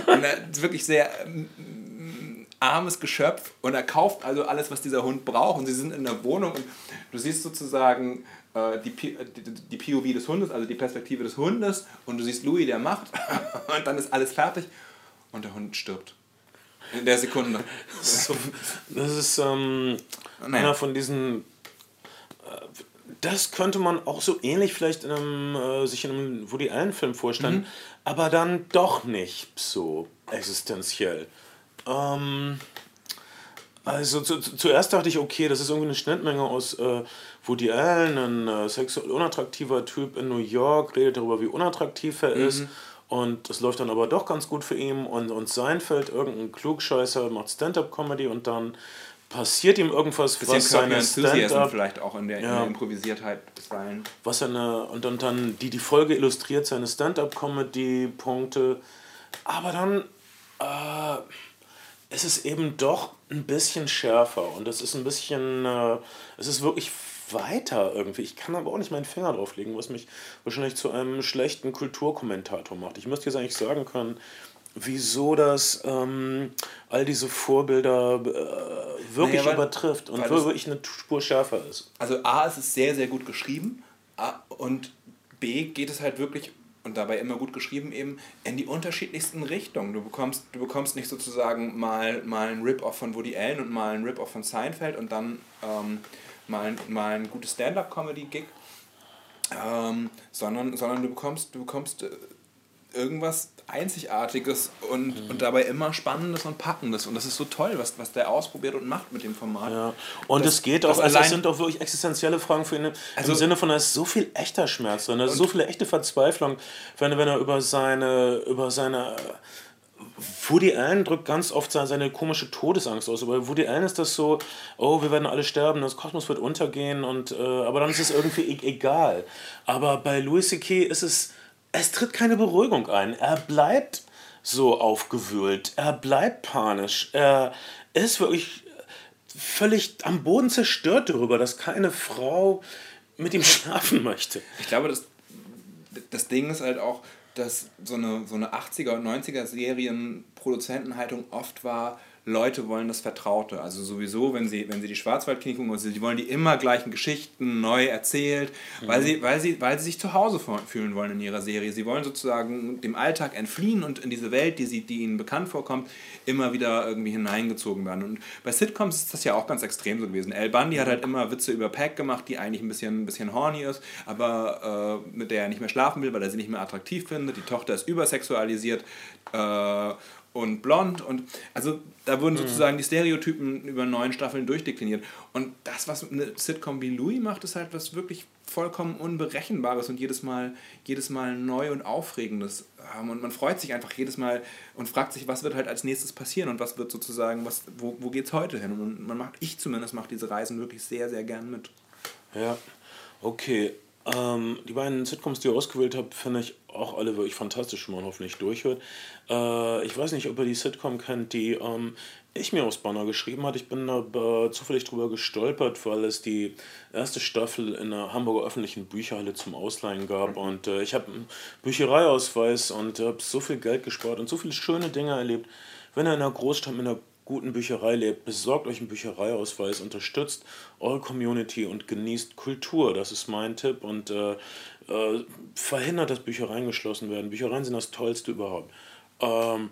Und er ist wirklich sehr armes Geschöpf und er kauft also alles, was dieser Hund braucht und sie sind in der Wohnung und du siehst sozusagen äh, die, die, die POV des Hundes, also die Perspektive des Hundes und du siehst Louis, der macht und dann ist alles fertig und der Hund stirbt. In der Sekunde. Das ist, das ist ähm, naja. einer von diesen... Äh, das könnte man auch so ähnlich vielleicht in einem, äh, sich in einem Woody Allen-Film vorstellen, mhm. aber dann doch nicht so existenziell. Ähm, also zu, zu, zuerst dachte ich, okay, das ist irgendwie eine Schnittmenge aus äh, Woody Allen, ein äh, sexuell unattraktiver Typ in New York, redet darüber, wie unattraktiv er mhm. ist. Und das läuft dann aber doch ganz gut für ihn. Und, und Seinfeld, irgendein Klugscheißer, macht Stand-up-Comedy und dann passiert ihm irgendwas, was seine Stand-up... vielleicht auch in der, ja, in der Improvisiertheit bisweilen. Was seine, und dann, dann die, die Folge illustriert seine Stand-up-Comedy-Punkte. Aber dann... Äh, es ist eben doch ein bisschen schärfer und es ist ein bisschen, äh, es ist wirklich weiter irgendwie. Ich kann aber auch nicht meinen Finger drauf legen, was mich wahrscheinlich zu einem schlechten Kulturkommentator macht. Ich müsste jetzt eigentlich sagen können, wieso das ähm, all diese Vorbilder äh, wirklich naja, übertrifft und wirklich eine Spur schärfer ist. Also A, es ist sehr, sehr gut geschrieben A, und B, geht es halt wirklich und dabei immer gut geschrieben eben, in die unterschiedlichsten Richtungen. Du bekommst, du bekommst nicht sozusagen mal, mal ein Rip-Off von Woody Allen und mal ein Rip-Off von Seinfeld und dann ähm, mal, mal ein gutes Stand-up-Comedy-Gig, ähm, sondern, sondern du bekommst, du bekommst äh, irgendwas Einzigartiges und, mhm. und dabei immer Spannendes und Packendes. Und das ist so toll, was, was der ausprobiert und macht mit dem Format. Ja. Und es geht auch, also es sind auch wirklich existenzielle Fragen für ihn. Also, Im Sinne von, da ist so viel echter Schmerz drin, da ist so viele echte Verzweiflung, wenn, wenn er über seine, über seine Woody Allen drückt ganz oft seine komische Todesangst aus. Aber Woody Allen ist das so, oh, wir werden alle sterben, das Kosmos wird untergehen, und, äh, aber dann ist es irgendwie e egal. Aber bei Louis C.K. ist es es tritt keine Beruhigung ein. Er bleibt so aufgewühlt, er bleibt panisch, er ist wirklich völlig am Boden zerstört darüber, dass keine Frau mit ihm schlafen möchte. Ich glaube, das, das Ding ist halt auch, dass so eine, so eine 80er und 90er Serien Produzentenhaltung oft war, Leute wollen das Vertraute. Also sowieso, wenn sie, wenn sie die Schwarzwaldklinik gucken, also sie wollen die immer gleichen Geschichten neu erzählt, mhm. weil, sie, weil, sie, weil sie sich zu Hause fühlen wollen in ihrer Serie. Sie wollen sozusagen dem Alltag entfliehen und in diese Welt, die, sie, die ihnen bekannt vorkommt, immer wieder irgendwie hineingezogen werden. Und bei Sitcoms ist das ja auch ganz extrem so gewesen. El Bundy hat halt immer Witze über Pack gemacht, die eigentlich ein bisschen, ein bisschen horny ist, aber äh, mit der er nicht mehr schlafen will, weil er sie nicht mehr attraktiv findet. Die Tochter ist übersexualisiert. Äh, und blond und also da wurden mhm. sozusagen die Stereotypen über neun Staffeln durchdekliniert. Und das was eine Sitcom wie Louis macht ist halt was wirklich vollkommen unberechenbares und jedes Mal jedes Mal neu und aufregendes. Und man freut sich einfach jedes Mal und fragt sich was wird halt als nächstes passieren und was wird sozusagen was wo, wo geht's heute hin? Und man macht ich zumindest mache diese Reisen wirklich sehr sehr gern mit. Ja okay ähm, die beiden Sitcoms, die ihr ausgewählt habt, finde ich auch alle wirklich fantastisch, wenn man hoffentlich durchhört. Äh, ich weiß nicht, ob ihr die Sitcom kennt, die ähm, ich mir aus Banner geschrieben hat. Ich bin da äh, zufällig drüber gestolpert, weil es die erste Staffel in der Hamburger öffentlichen Bücherhalle zum Ausleihen gab. Mhm. Und äh, ich habe einen Büchereiausweis und habe so viel Geld gespart und so viele schöne Dinge erlebt. Wenn ihr in einer Großstadt mit einer guten Bücherei lebt, besorgt euch einen Büchereiausweis, unterstützt All Community und genießt Kultur. Das ist mein Tipp und äh, äh, verhindert, dass Büchereien geschlossen werden. Büchereien sind das Tollste überhaupt. Ähm,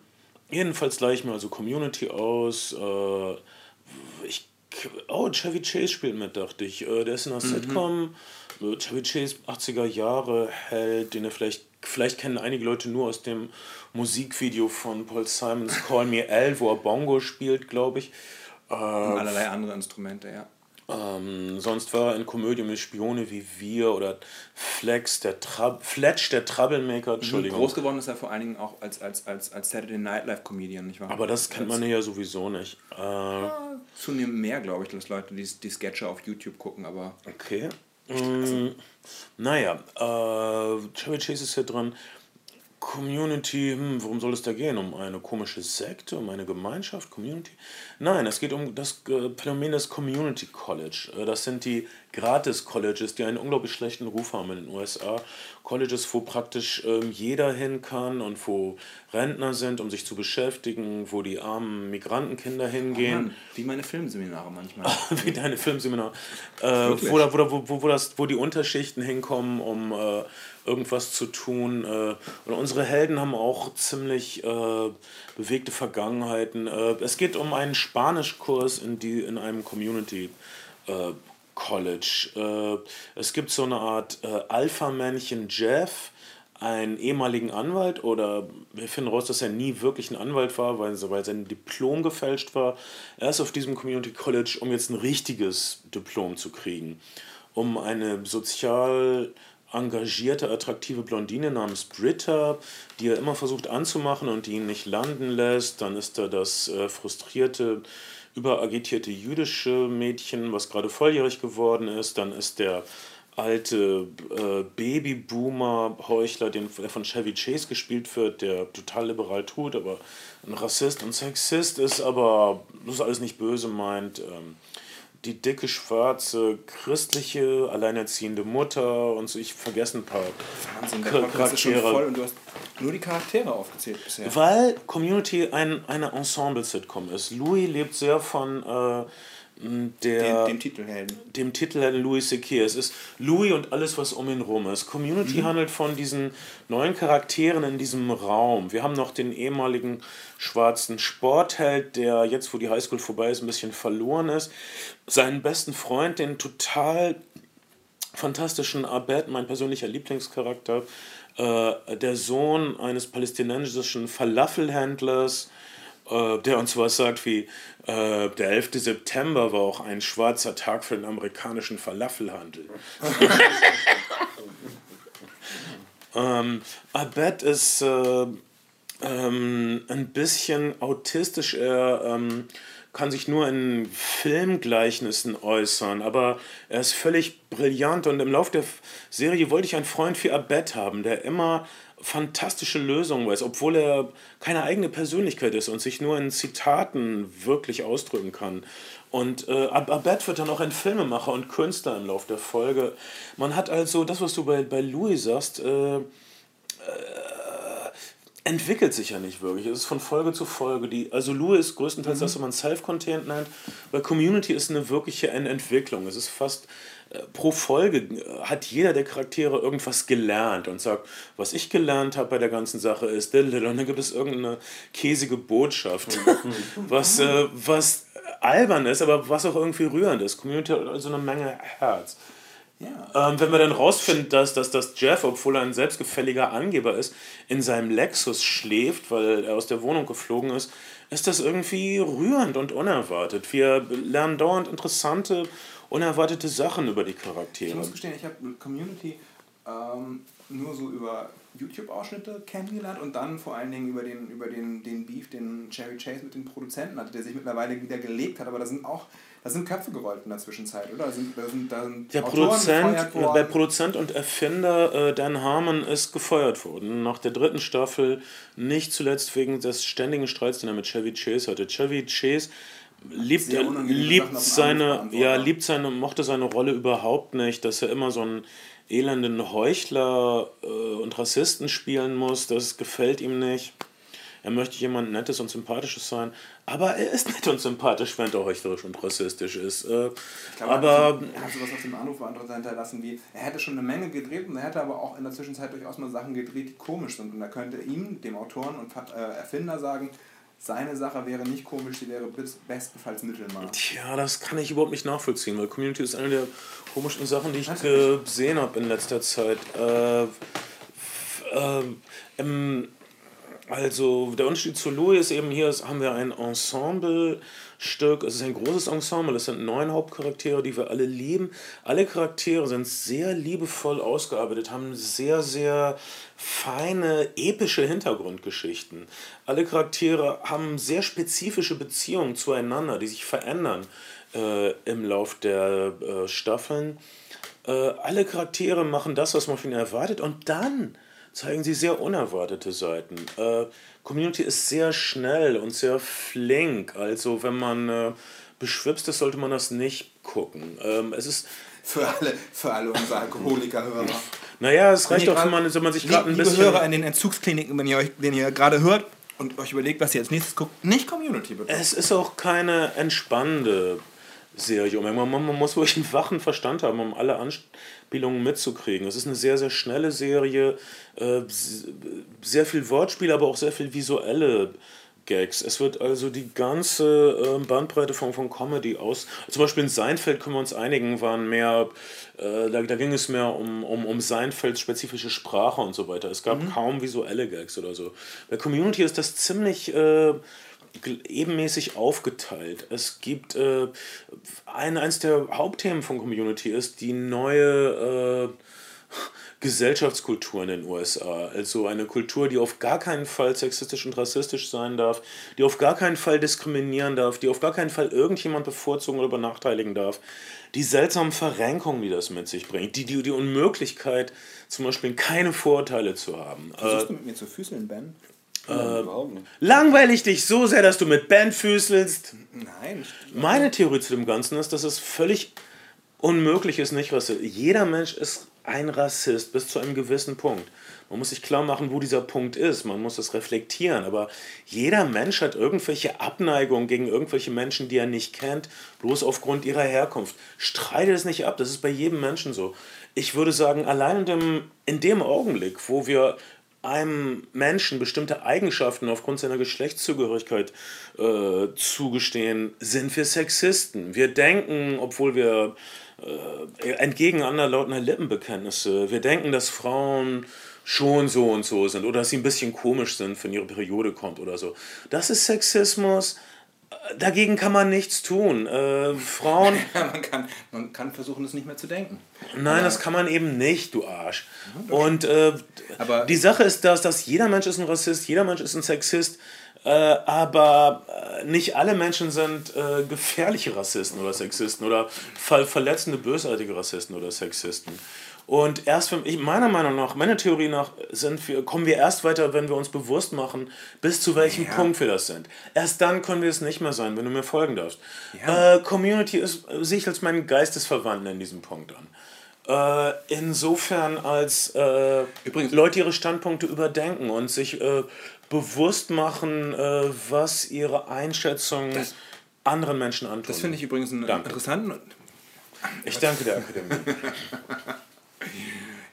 jedenfalls leihe ich mir also Community aus. Äh, ich, oh, Chevy Chase spielt mit, dachte ich. Äh, der ist in einer mhm. Sitcom. Äh, Chevy Chase, 80er Jahre Held, den er vielleicht, vielleicht kennen einige Leute nur aus dem Musikvideo von Paul Simons Call Me Al, wo er Bongo spielt, glaube ich. Und allerlei andere Instrumente, ja. Ähm, sonst war er in Komödien mit Spione wie wir oder Flex, der Trab Fletch, der Troublemaker, mhm, Entschuldigung. Groß geworden ist er vor allen Dingen auch als, als, als, als Saturday Night Live Comedian, nicht wahr? Aber das kennt man ja sowieso nicht. Äh, ja, zunehmend mehr, glaube ich, dass Leute die, die Sketche auf YouTube gucken, aber. Okay. Mm, naja, äh, Chevy Chase ist hier dran. Community, hm, worum soll es da gehen? Um eine komische Sekte, um eine Gemeinschaft, Community? Nein, es geht um das äh, Phänomen des Community College. Äh, das sind die Gratis-Colleges, die einen unglaublich schlechten Ruf haben in den USA. Colleges, wo praktisch ähm, jeder hin kann und wo Rentner sind, um sich zu beschäftigen, wo die armen Migrantenkinder hingehen. Oh Mann, wie meine Filmseminare manchmal. wie deine Filmseminare. Äh, wo, wo, wo, wo, das, wo die Unterschichten hinkommen, um äh, irgendwas zu tun. Äh, und unsere Helden haben auch ziemlich äh, bewegte Vergangenheiten. Äh, es geht um einen Spanischkurs in, die, in einem Community. Äh, College. Äh, es gibt so eine Art äh, Alpha-Männchen Jeff, einen ehemaligen Anwalt, oder wir finden raus, dass er nie wirklich ein Anwalt war, weil, weil sein Diplom gefälscht war. Er ist auf diesem Community College, um jetzt ein richtiges Diplom zu kriegen, um eine sozial engagierte, attraktive Blondine namens Britta, die er immer versucht anzumachen und die ihn nicht landen lässt. Dann ist da das äh, frustrierte, überagitierte jüdische Mädchen, was gerade volljährig geworden ist. Dann ist der alte äh, Babyboomer-Heuchler, der von Chevy Chase gespielt wird, der total liberal tut, aber ein Rassist und Sexist ist, aber das alles nicht böse meint. Ähm, die dicke, schwarze, christliche, alleinerziehende Mutter und so. Ich vergesse ein paar Wahnsinn, der Podcast ist schon voll und du hast nur die Charaktere aufgezählt bisher. Weil Community ein, eine Ensemble-Sitcom ist. Louis lebt sehr von äh, der, dem, dem Titelhelden. Dem Titelhelden Louis C.K. Es ist Louis und alles, was um ihn rum ist. Community mhm. handelt von diesen neuen Charakteren in diesem Raum. Wir haben noch den ehemaligen schwarzen Sportheld, der jetzt, wo die Highschool vorbei ist, ein bisschen verloren ist. Seinen besten Freund, den total fantastischen Abed, mein persönlicher Lieblingscharakter. Äh, der Sohn eines palästinensischen Falafelhändlers äh, der uns was sagt wie, äh, der 11. September war auch ein schwarzer Tag für den amerikanischen Falafelhandel. ähm, Abed ist äh, ähm, ein bisschen autistisch, er ähm, kann sich nur in Filmgleichnissen äußern, aber er ist völlig brillant und im Laufe der Serie wollte ich einen Freund für Abed haben, der immer fantastische Lösungen weiß, obwohl er keine eigene Persönlichkeit ist und sich nur in Zitaten wirklich ausdrücken kann. Und äh, Abed wird dann auch ein Filmemacher und Künstler im Laufe der Folge. Man hat also das, was du bei, bei Louis sagst, äh, äh, entwickelt sich ja nicht wirklich. Es ist von Folge zu Folge. Die, also Louis ist größtenteils mhm. das, was man Self-Contained nennt, weil Community ist eine wirkliche Entwicklung. Es ist fast pro Folge hat jeder der Charaktere irgendwas gelernt und sagt, was ich gelernt habe bei der ganzen Sache ist, und dann gibt es irgendeine käsige Botschaft, was, äh, was albern ist, aber was auch irgendwie rührend ist. Community hat also eine Menge Herz. Ja. Ähm, wenn wir dann rausfinden, dass, dass, dass Jeff, obwohl er ein selbstgefälliger Angeber ist, in seinem Lexus schläft, weil er aus der Wohnung geflogen ist, ist das irgendwie rührend und unerwartet. Wir lernen dauernd interessante, unerwartete Sachen über die Charaktere. Ich muss gestehen, ich habe Community ähm, nur so über YouTube-Ausschnitte kennengelernt und dann vor allen Dingen über den, über den, den Beef, den Cherry Chase mit den Produzenten hatte, der sich mittlerweile wieder gelegt hat. Aber da sind auch da sind Köpfe gerollt in der Zwischenzeit, oder? Da sind, da sind, da sind der Produzent, der Produzent und Erfinder äh, Dan Harmon ist gefeuert worden. Nach der dritten Staffel, nicht zuletzt wegen des ständigen Streits, den er mit Chevy Chase hatte. Chevy Chase liebt, liebt seine, ja, liebt seine, mochte seine Rolle überhaupt nicht, dass er immer so einen elenden Heuchler äh, und Rassisten spielen muss. Das gefällt ihm nicht. Er möchte jemand Nettes und Sympathisches sein, aber er ist nett und sympathisch, wenn er heuchlerisch und rassistisch ist. Äh, glaube, aber. Er hat sowas auf dem Anruf hinterlassen wie, er hätte schon eine Menge gedreht und er hätte aber auch in der Zwischenzeit durchaus mal Sachen gedreht, die komisch sind. Und da könnte ihm, dem Autoren und äh, Erfinder, sagen, seine Sache wäre nicht komisch, sie wäre bestenfalls Mittelmaß. Tja, das kann ich überhaupt nicht nachvollziehen, weil Community ist eine der komischen Sachen, die ich gesehen habe in letzter Zeit. Äh, äh, im, also der Unterschied zu Louis ist eben hier, haben wir ein Ensemblestück, es ist ein großes Ensemble, es sind neun Hauptcharaktere, die wir alle lieben. Alle Charaktere sind sehr liebevoll ausgearbeitet, haben sehr, sehr feine, epische Hintergrundgeschichten. Alle Charaktere haben sehr spezifische Beziehungen zueinander, die sich verändern äh, im Lauf der äh, Staffeln. Äh, alle Charaktere machen das, was man von ihnen erwartet und dann zeigen sie sehr unerwartete Seiten. Äh, Community ist sehr schnell und sehr flink. Also wenn man äh, beschwipst ist, sollte man das nicht gucken. Ähm, es ist für alle, für alle unsere Alkoholiker-Hörer. Naja, es reicht auch, wenn man, wenn man sich gerade ein bisschen... Hörer in den Entzugskliniken, wenn ihr euch, wenn ihr gerade hört und euch überlegt, was ihr als nächstes guckt, nicht Community bitte. Es ist auch keine entspannende Serie. Man, man, man muss wirklich einen wachen Verstand haben, um alle Anspielungen mitzukriegen. Es ist eine sehr, sehr schnelle Serie, äh, sehr viel Wortspiel, aber auch sehr viel visuelle Gags. Es wird also die ganze äh, Bandbreite von, von Comedy aus. Zum Beispiel in Seinfeld können wir uns einigen, waren mehr, äh, da, da ging es mehr um, um, um Seinfelds spezifische Sprache und so weiter. Es gab mhm. kaum visuelle Gags oder so. Bei Community ist das ziemlich. Ebenmäßig aufgeteilt. Es gibt äh, ein, eins der Hauptthemen von Community ist die neue äh, Gesellschaftskultur in den USA. Also eine Kultur, die auf gar keinen Fall sexistisch und rassistisch sein darf, die auf gar keinen Fall diskriminieren darf, die auf gar keinen Fall irgendjemand bevorzugen oder benachteiligen darf. Die seltsamen Verrenkungen, die das mit sich bringt, die, die, die Unmöglichkeit, zum Beispiel keine Vorteile zu haben. Versuchst äh, du mit mir zu füßeln, Ben? Äh, langweilig dich so sehr, dass du mit Ben füßelst. Nein. Meine Theorie zu dem Ganzen ist, dass es völlig unmöglich ist, nicht was. Jeder Mensch ist ein Rassist bis zu einem gewissen Punkt. Man muss sich klar machen, wo dieser Punkt ist. Man muss es reflektieren. Aber jeder Mensch hat irgendwelche Abneigung gegen irgendwelche Menschen, die er nicht kennt, bloß aufgrund ihrer Herkunft. Streite es nicht ab. Das ist bei jedem Menschen so. Ich würde sagen, allein in dem, in dem Augenblick, wo wir einem Menschen bestimmte Eigenschaften aufgrund seiner Geschlechtszugehörigkeit äh, zugestehen, sind wir Sexisten. Wir denken, obwohl wir äh, entgegen anderlautender Lippenbekenntnisse, wir denken, dass Frauen schon so und so sind oder dass sie ein bisschen komisch sind, wenn ihre Periode kommt oder so. Das ist Sexismus. Dagegen kann man nichts tun. Äh, Frauen. man, kann, man kann versuchen, es nicht mehr zu denken. Nein, das kann man eben nicht, du Arsch. Und äh, aber die Sache ist, dass, dass jeder Mensch ist ein Rassist, jeder Mensch ist ein Sexist, äh, aber äh, nicht alle Menschen sind äh, gefährliche Rassisten oder Sexisten oder ver verletzende, bösartige Rassisten oder Sexisten. Und erst, wenn ich, meiner Meinung nach, meiner Theorie nach, sind wir, kommen wir erst weiter, wenn wir uns bewusst machen, bis zu welchem ja. Punkt wir das sind. Erst dann können wir es nicht mehr sein, wenn du mir folgen darfst. Ja. Äh, Community ist, sehe ich als meinen Geistesverwandten in diesem Punkt an. Äh, insofern, als äh, Übrigens. Leute ihre Standpunkte überdenken und sich äh, bewusst machen, äh, was ihre Einschätzung das, anderen Menschen antun. Das finde ich übrigens einen danke. interessanten. Ich danke der Akademie.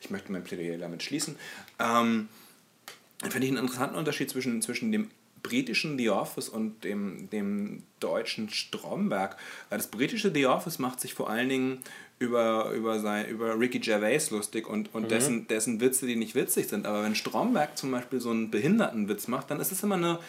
ich möchte mein Plädoyer damit schließen. Ähm, finde ich einen interessanten Unterschied zwischen, zwischen dem britischen The Office und dem, dem deutschen Stromberg. Weil das britische The Office macht sich vor allen Dingen über, über, sein, über Ricky Gervais lustig und, und mhm. dessen, dessen Witze, die nicht witzig sind. Aber wenn Stromberg zum Beispiel so einen Behindertenwitz macht, dann ist es immer eine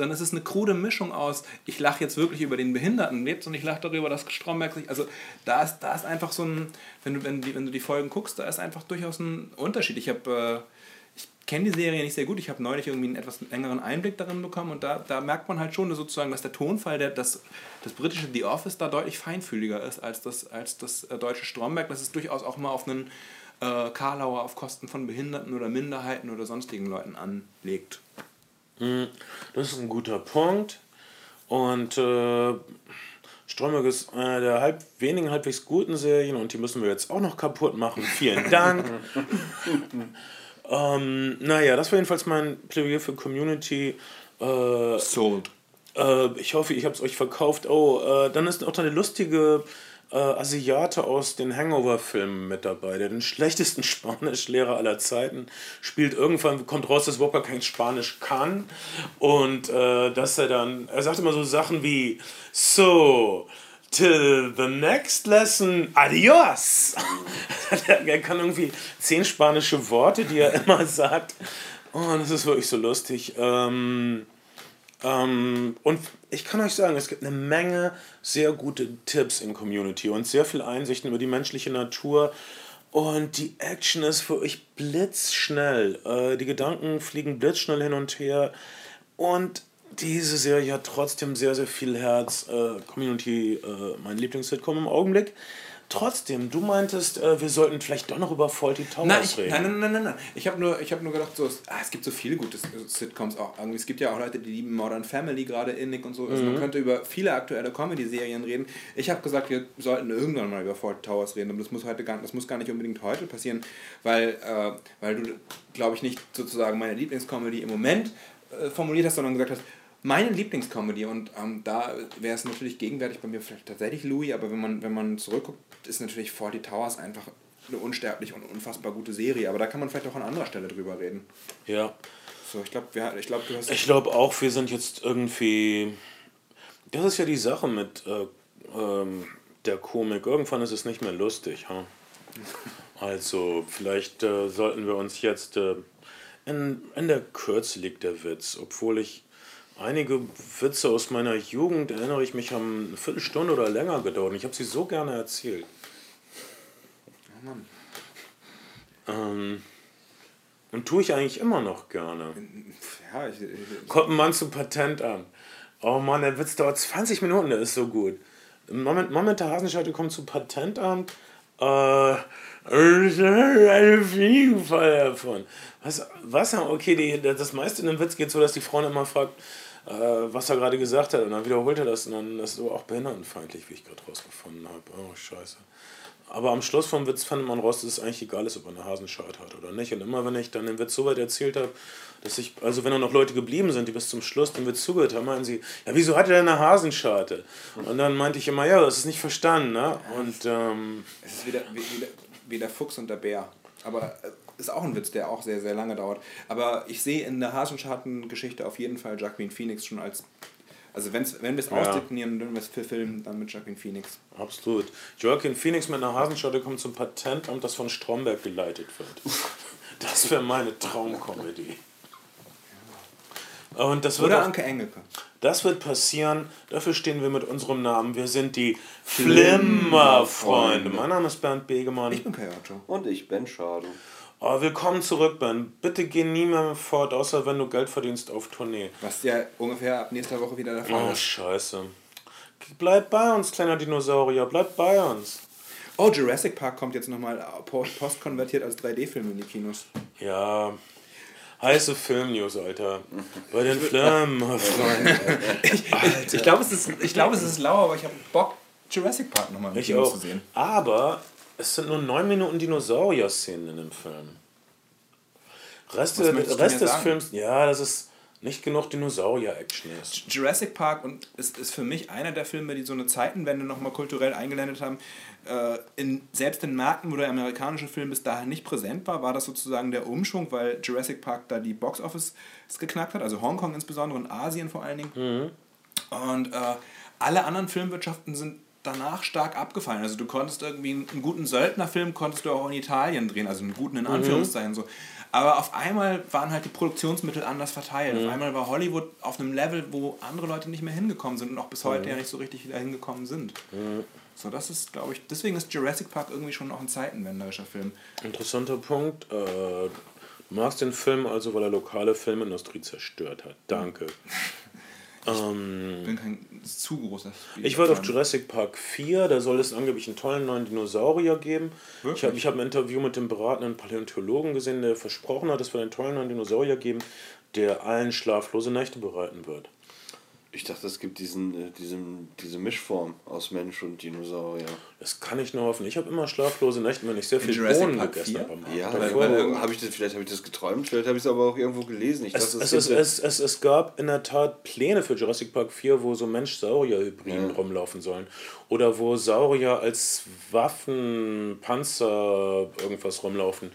dann ist es eine krude Mischung aus, ich lache jetzt wirklich über den Behinderten lebt und ich lache darüber, dass Stromberg sich. Also da ist, da ist einfach so ein, wenn du, wenn, die, wenn du die Folgen guckst, da ist einfach durchaus ein Unterschied. Ich habe. Äh, ich kenne die Serie nicht sehr gut. Ich habe neulich irgendwie einen etwas längeren Einblick darin bekommen und da, da merkt man halt schon sozusagen, dass der Tonfall, der, das, das britische The Office da deutlich feinfühliger ist als das, als das äh, deutsche Stromberg. Das ist durchaus auch mal auf einen äh, Karlauer auf Kosten von Behinderten oder Minderheiten oder sonstigen Leuten anlegt. Hm, das ist ein guter Punkt. Und äh, Stromberg ist eine der halb, wenigen halbwegs guten Serien und die müssen wir jetzt auch noch kaputt machen. Vielen Dank. ähm, naja, das war jedenfalls mein Plädoyer für Community. Äh, Sold. Äh, ich hoffe, ich habe es euch verkauft. Oh, äh, dann ist auch eine lustige äh, Asiate aus den Hangover-Filmen mit dabei, der den schlechtesten Spanischlehrer aller Zeiten spielt. Irgendwann kommt raus, dass Walker kein Spanisch kann und äh, dass er dann, er sagt immer so Sachen wie, so, till the next lesson, adios. er kann irgendwie zehn spanische Worte, die er immer sagt. Und oh, das ist wirklich so lustig. Ähm, ähm, und ich kann euch sagen, es gibt eine Menge sehr gute Tipps in Community und sehr viel Einsichten über die menschliche Natur. Und die Action ist für euch blitzschnell. Äh, die Gedanken fliegen blitzschnell hin und her. Und diese Serie hat trotzdem sehr, sehr viel Herz. Äh, Community, äh, mein Lieblings-Sitcom im Augenblick. Trotzdem, du meintest, äh, wir sollten vielleicht doch noch über Faulty Towers nein, ich, reden. Nein, nein, nein, nein, nein. Ich habe nur, hab nur gedacht, so, ah, es gibt so viele gute Sitcoms auch. Es gibt ja auch Leute, die lieben Modern Family, gerade Innick und so. Also mhm. man könnte über viele aktuelle Comedy-Serien reden. Ich habe gesagt, wir sollten irgendwann mal über Faulty Towers reden. Aber das muss, heute gar, das muss gar nicht unbedingt heute passieren, weil, äh, weil du, glaube ich, nicht sozusagen meine Lieblingscomedy im Moment äh, formuliert hast, sondern gesagt hast, meine Lieblingscomedy und ähm, da wäre es natürlich gegenwärtig bei mir vielleicht tatsächlich Louis, aber wenn man, wenn man zurückguckt, ist natürlich Forty Towers einfach eine unsterblich und unfassbar gute Serie, aber da kann man vielleicht auch an anderer Stelle drüber reden. Ja. So, ich glaube, ich glaub, du hast. Ich glaube auch, wir sind jetzt irgendwie. Das ist ja die Sache mit äh, ähm, der Komik. Irgendwann ist es nicht mehr lustig. Ha? Also, vielleicht äh, sollten wir uns jetzt. Äh, in, in der Kürze liegt der Witz, obwohl ich einige Witze aus meiner Jugend, erinnere ich mich, haben eine Viertelstunde oder länger gedauert. Ich habe sie so gerne erzählt. Oh Mann. Ähm, und tue ich eigentlich immer noch gerne. Ja, ich, ich, Kommt ein Mann zum Patentamt. Oh Mann, der Witz dauert 20 Minuten, der ist so gut. Moment, Moment der Hasenscheide kommt zum Patentamt. Äh, eine Fliegenfall davon. Was, was? Okay, die, das meiste in dem Witz geht so, dass die Frau immer fragt, äh, was er gerade gesagt hat. Und dann wiederholt er das und dann ist es auch behindertenfeindlich, wie ich gerade rausgefunden habe. Oh, scheiße. Aber am Schluss vom Witz fand man raus, dass es eigentlich egal ist, ob er eine Hasenschart hat oder nicht. Und immer wenn ich dann den Witz so weit erzählt habe, dass ich, also wenn da noch Leute geblieben sind, die bis zum Schluss den Witz zugehört haben, meinen sie, ja, wieso hat er denn eine Hasenscharte? Und dann meinte ich immer, ja, das ist nicht verstanden, ne? Und, ähm, Es ist wieder, wie, wie der Fuchs und der Bär. Aber äh, ist auch ein Witz, der auch sehr, sehr lange dauert. Aber ich sehe in der Hasenscharten-Geschichte auf jeden Fall Jacqueline Phoenix schon als. Also wenn's, wenn wir es ja. ausdefinieren, wenn wir es filmen, dann mit Jacqueline Phoenix. Absolut. Joaquin Phoenix mit einer Hasenscharte kommt zum Patentamt, das von Stromberg geleitet wird. Das wäre meine Traumkomödie. Und das Oder auch, Anke Engelke. Das wird passieren. Dafür stehen wir mit unserem Namen. Wir sind die Flimmerfreunde. Mein Name ist Bernd Begemann. Ich bin Kayato. Und ich bin Schade. Oh, willkommen zurück, Ben. Bitte geh nie mehr fort, außer wenn du Geld verdienst auf Tournee. Was ja ungefähr ab nächster Woche wieder der Fall oh, ist. Oh, scheiße. Bleib bei uns, kleiner Dinosaurier. Bleib bei uns. Oh, Jurassic Park kommt jetzt nochmal postkonvertiert als 3D-Film in die Kinos. Ja. Heiße Filmnews, Alter. Bei den Flammen, Freunde. ich, ich glaube, es, ist, glaub, es ist lau, aber ich habe Bock, Jurassic Park nochmal im Kino zu sehen. Aber es sind nur neun Minuten Dinosaurier-Szenen in dem Film. Rest, Rest des sagen? Films, ja, das ist nicht genug Dinosaurier-Action ist. Jurassic Park und ist, ist für mich einer der Filme, die so eine Zeitenwende nochmal kulturell eingelendet haben. Äh, in, selbst in Märkten, wo der amerikanische Film bis dahin nicht präsent war, war das sozusagen der Umschwung, weil Jurassic Park da die Box Office geknackt hat, also Hongkong insbesondere und Asien vor allen Dingen. Mhm. Und äh, alle anderen Filmwirtschaften sind danach stark abgefallen. Also du konntest irgendwie einen guten Söldnerfilm konntest du auch in Italien drehen, also einen guten in mhm. Anführungszeichen mhm. so. Aber auf einmal waren halt die Produktionsmittel anders verteilt. Mhm. Auf einmal war Hollywood auf einem Level, wo andere Leute nicht mehr hingekommen sind und auch bis heute mhm. ja nicht so richtig wieder hingekommen sind. Mhm. So, das ist, glaube ich, deswegen ist Jurassic Park irgendwie schon noch ein zeitenwenderischer Film. Interessanter Punkt. Äh, du magst den Film also, weil er lokale Filmindustrie zerstört hat. Danke. Ähm, ich bin kein zu großer Spieler Ich war auf Jurassic Park 4, da soll es angeblich einen tollen neuen Dinosaurier geben. Wirklich? Ich habe ich hab ein Interview mit dem beratenden Paläontologen gesehen, der versprochen hat, es wird einen tollen neuen Dinosaurier geben, der allen schlaflose Nächte bereiten wird. Ich dachte, es gibt diesen, äh, diesen, diese Mischform aus Mensch und Dinosaurier. Das kann ich nur hoffen. Ich habe immer schlaflose Nächte, wenn ich sehr viel Bohnen gegessen habe. Ja, habe ich das, vielleicht habe ich das geträumt, vielleicht habe ich es aber auch irgendwo gelesen. Ich es, dachte, es, es, es, es, es gab in der Tat Pläne für Jurassic Park 4, wo so Mensch-Saurier-Hybriden ja. rumlaufen sollen. Oder wo Saurier als Waffen, Panzer, irgendwas rumlaufen.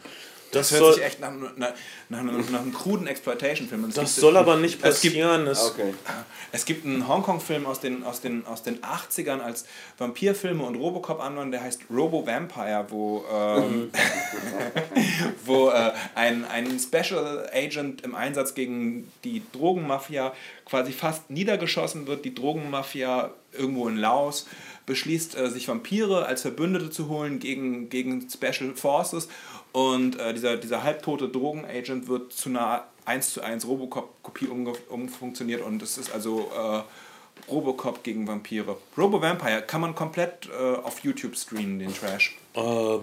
Das, das hört sich echt nach, nach, nach, nach einem kruden Exploitation-Film. Das soll aber nicht passieren. Es gibt, okay. es gibt einen Hongkong-Film aus den, aus, den, aus den 80ern als Vampirfilme und Robocop anwenden, der heißt Robo Vampire, wo, ähm, wo äh, ein, ein Special Agent im Einsatz gegen die Drogenmafia quasi fast niedergeschossen wird. Die Drogenmafia irgendwo in Laos beschließt, äh, sich Vampire als Verbündete zu holen gegen, gegen Special Forces und äh, dieser, dieser halbtote Drogenagent wird zu einer 1 zu 1 Robocop-Kopie umfunktioniert und es ist also äh, Robocop gegen Vampire. Robo Vampire kann man komplett äh, auf YouTube streamen, den Trash. Äh,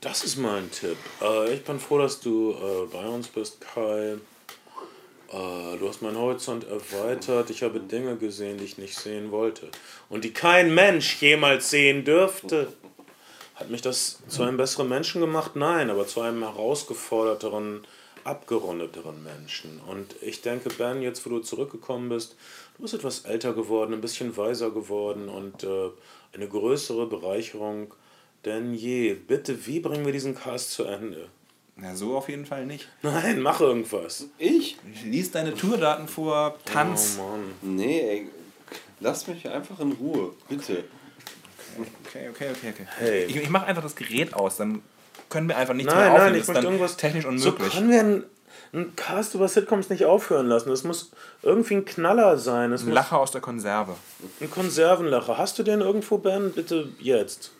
das ist mein Tipp. Äh, ich bin froh, dass du äh, bei uns bist, Kai. du hast meinen Horizont erweitert. Ich habe Dinge gesehen, die ich nicht sehen wollte. Und die kein Mensch jemals sehen dürfte. Hat mich das zu einem besseren Menschen gemacht? Nein, aber zu einem herausgeforderteren, abgerundeteren Menschen. Und ich denke, Ben, jetzt wo du zurückgekommen bist, du bist etwas älter geworden, ein bisschen weiser geworden und äh, eine größere Bereicherung denn je. Bitte, wie bringen wir diesen Cast zu Ende? Na, so auf jeden Fall nicht. Nein, mach irgendwas. Ich? Lies deine Tourdaten vor, tanz. Oh Mann. Nee, ey. Lass mich einfach in Ruhe, bitte. Okay, okay, okay, okay. Hey. Ich, ich mache einfach das Gerät aus, dann können wir einfach nichts nein, mehr aufnehmen. Nein, ich möchte irgendwas technisch unmöglich. So können wir einen, einen Cast über Sitcoms nicht aufhören lassen. Es muss irgendwie ein Knaller sein. Es ein Lacher aus der Konserve. Ein Konservenlacher. Hast du den irgendwo, Ben? Bitte jetzt.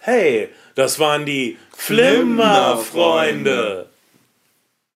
Hey, das waren die Flimmer-Freunde.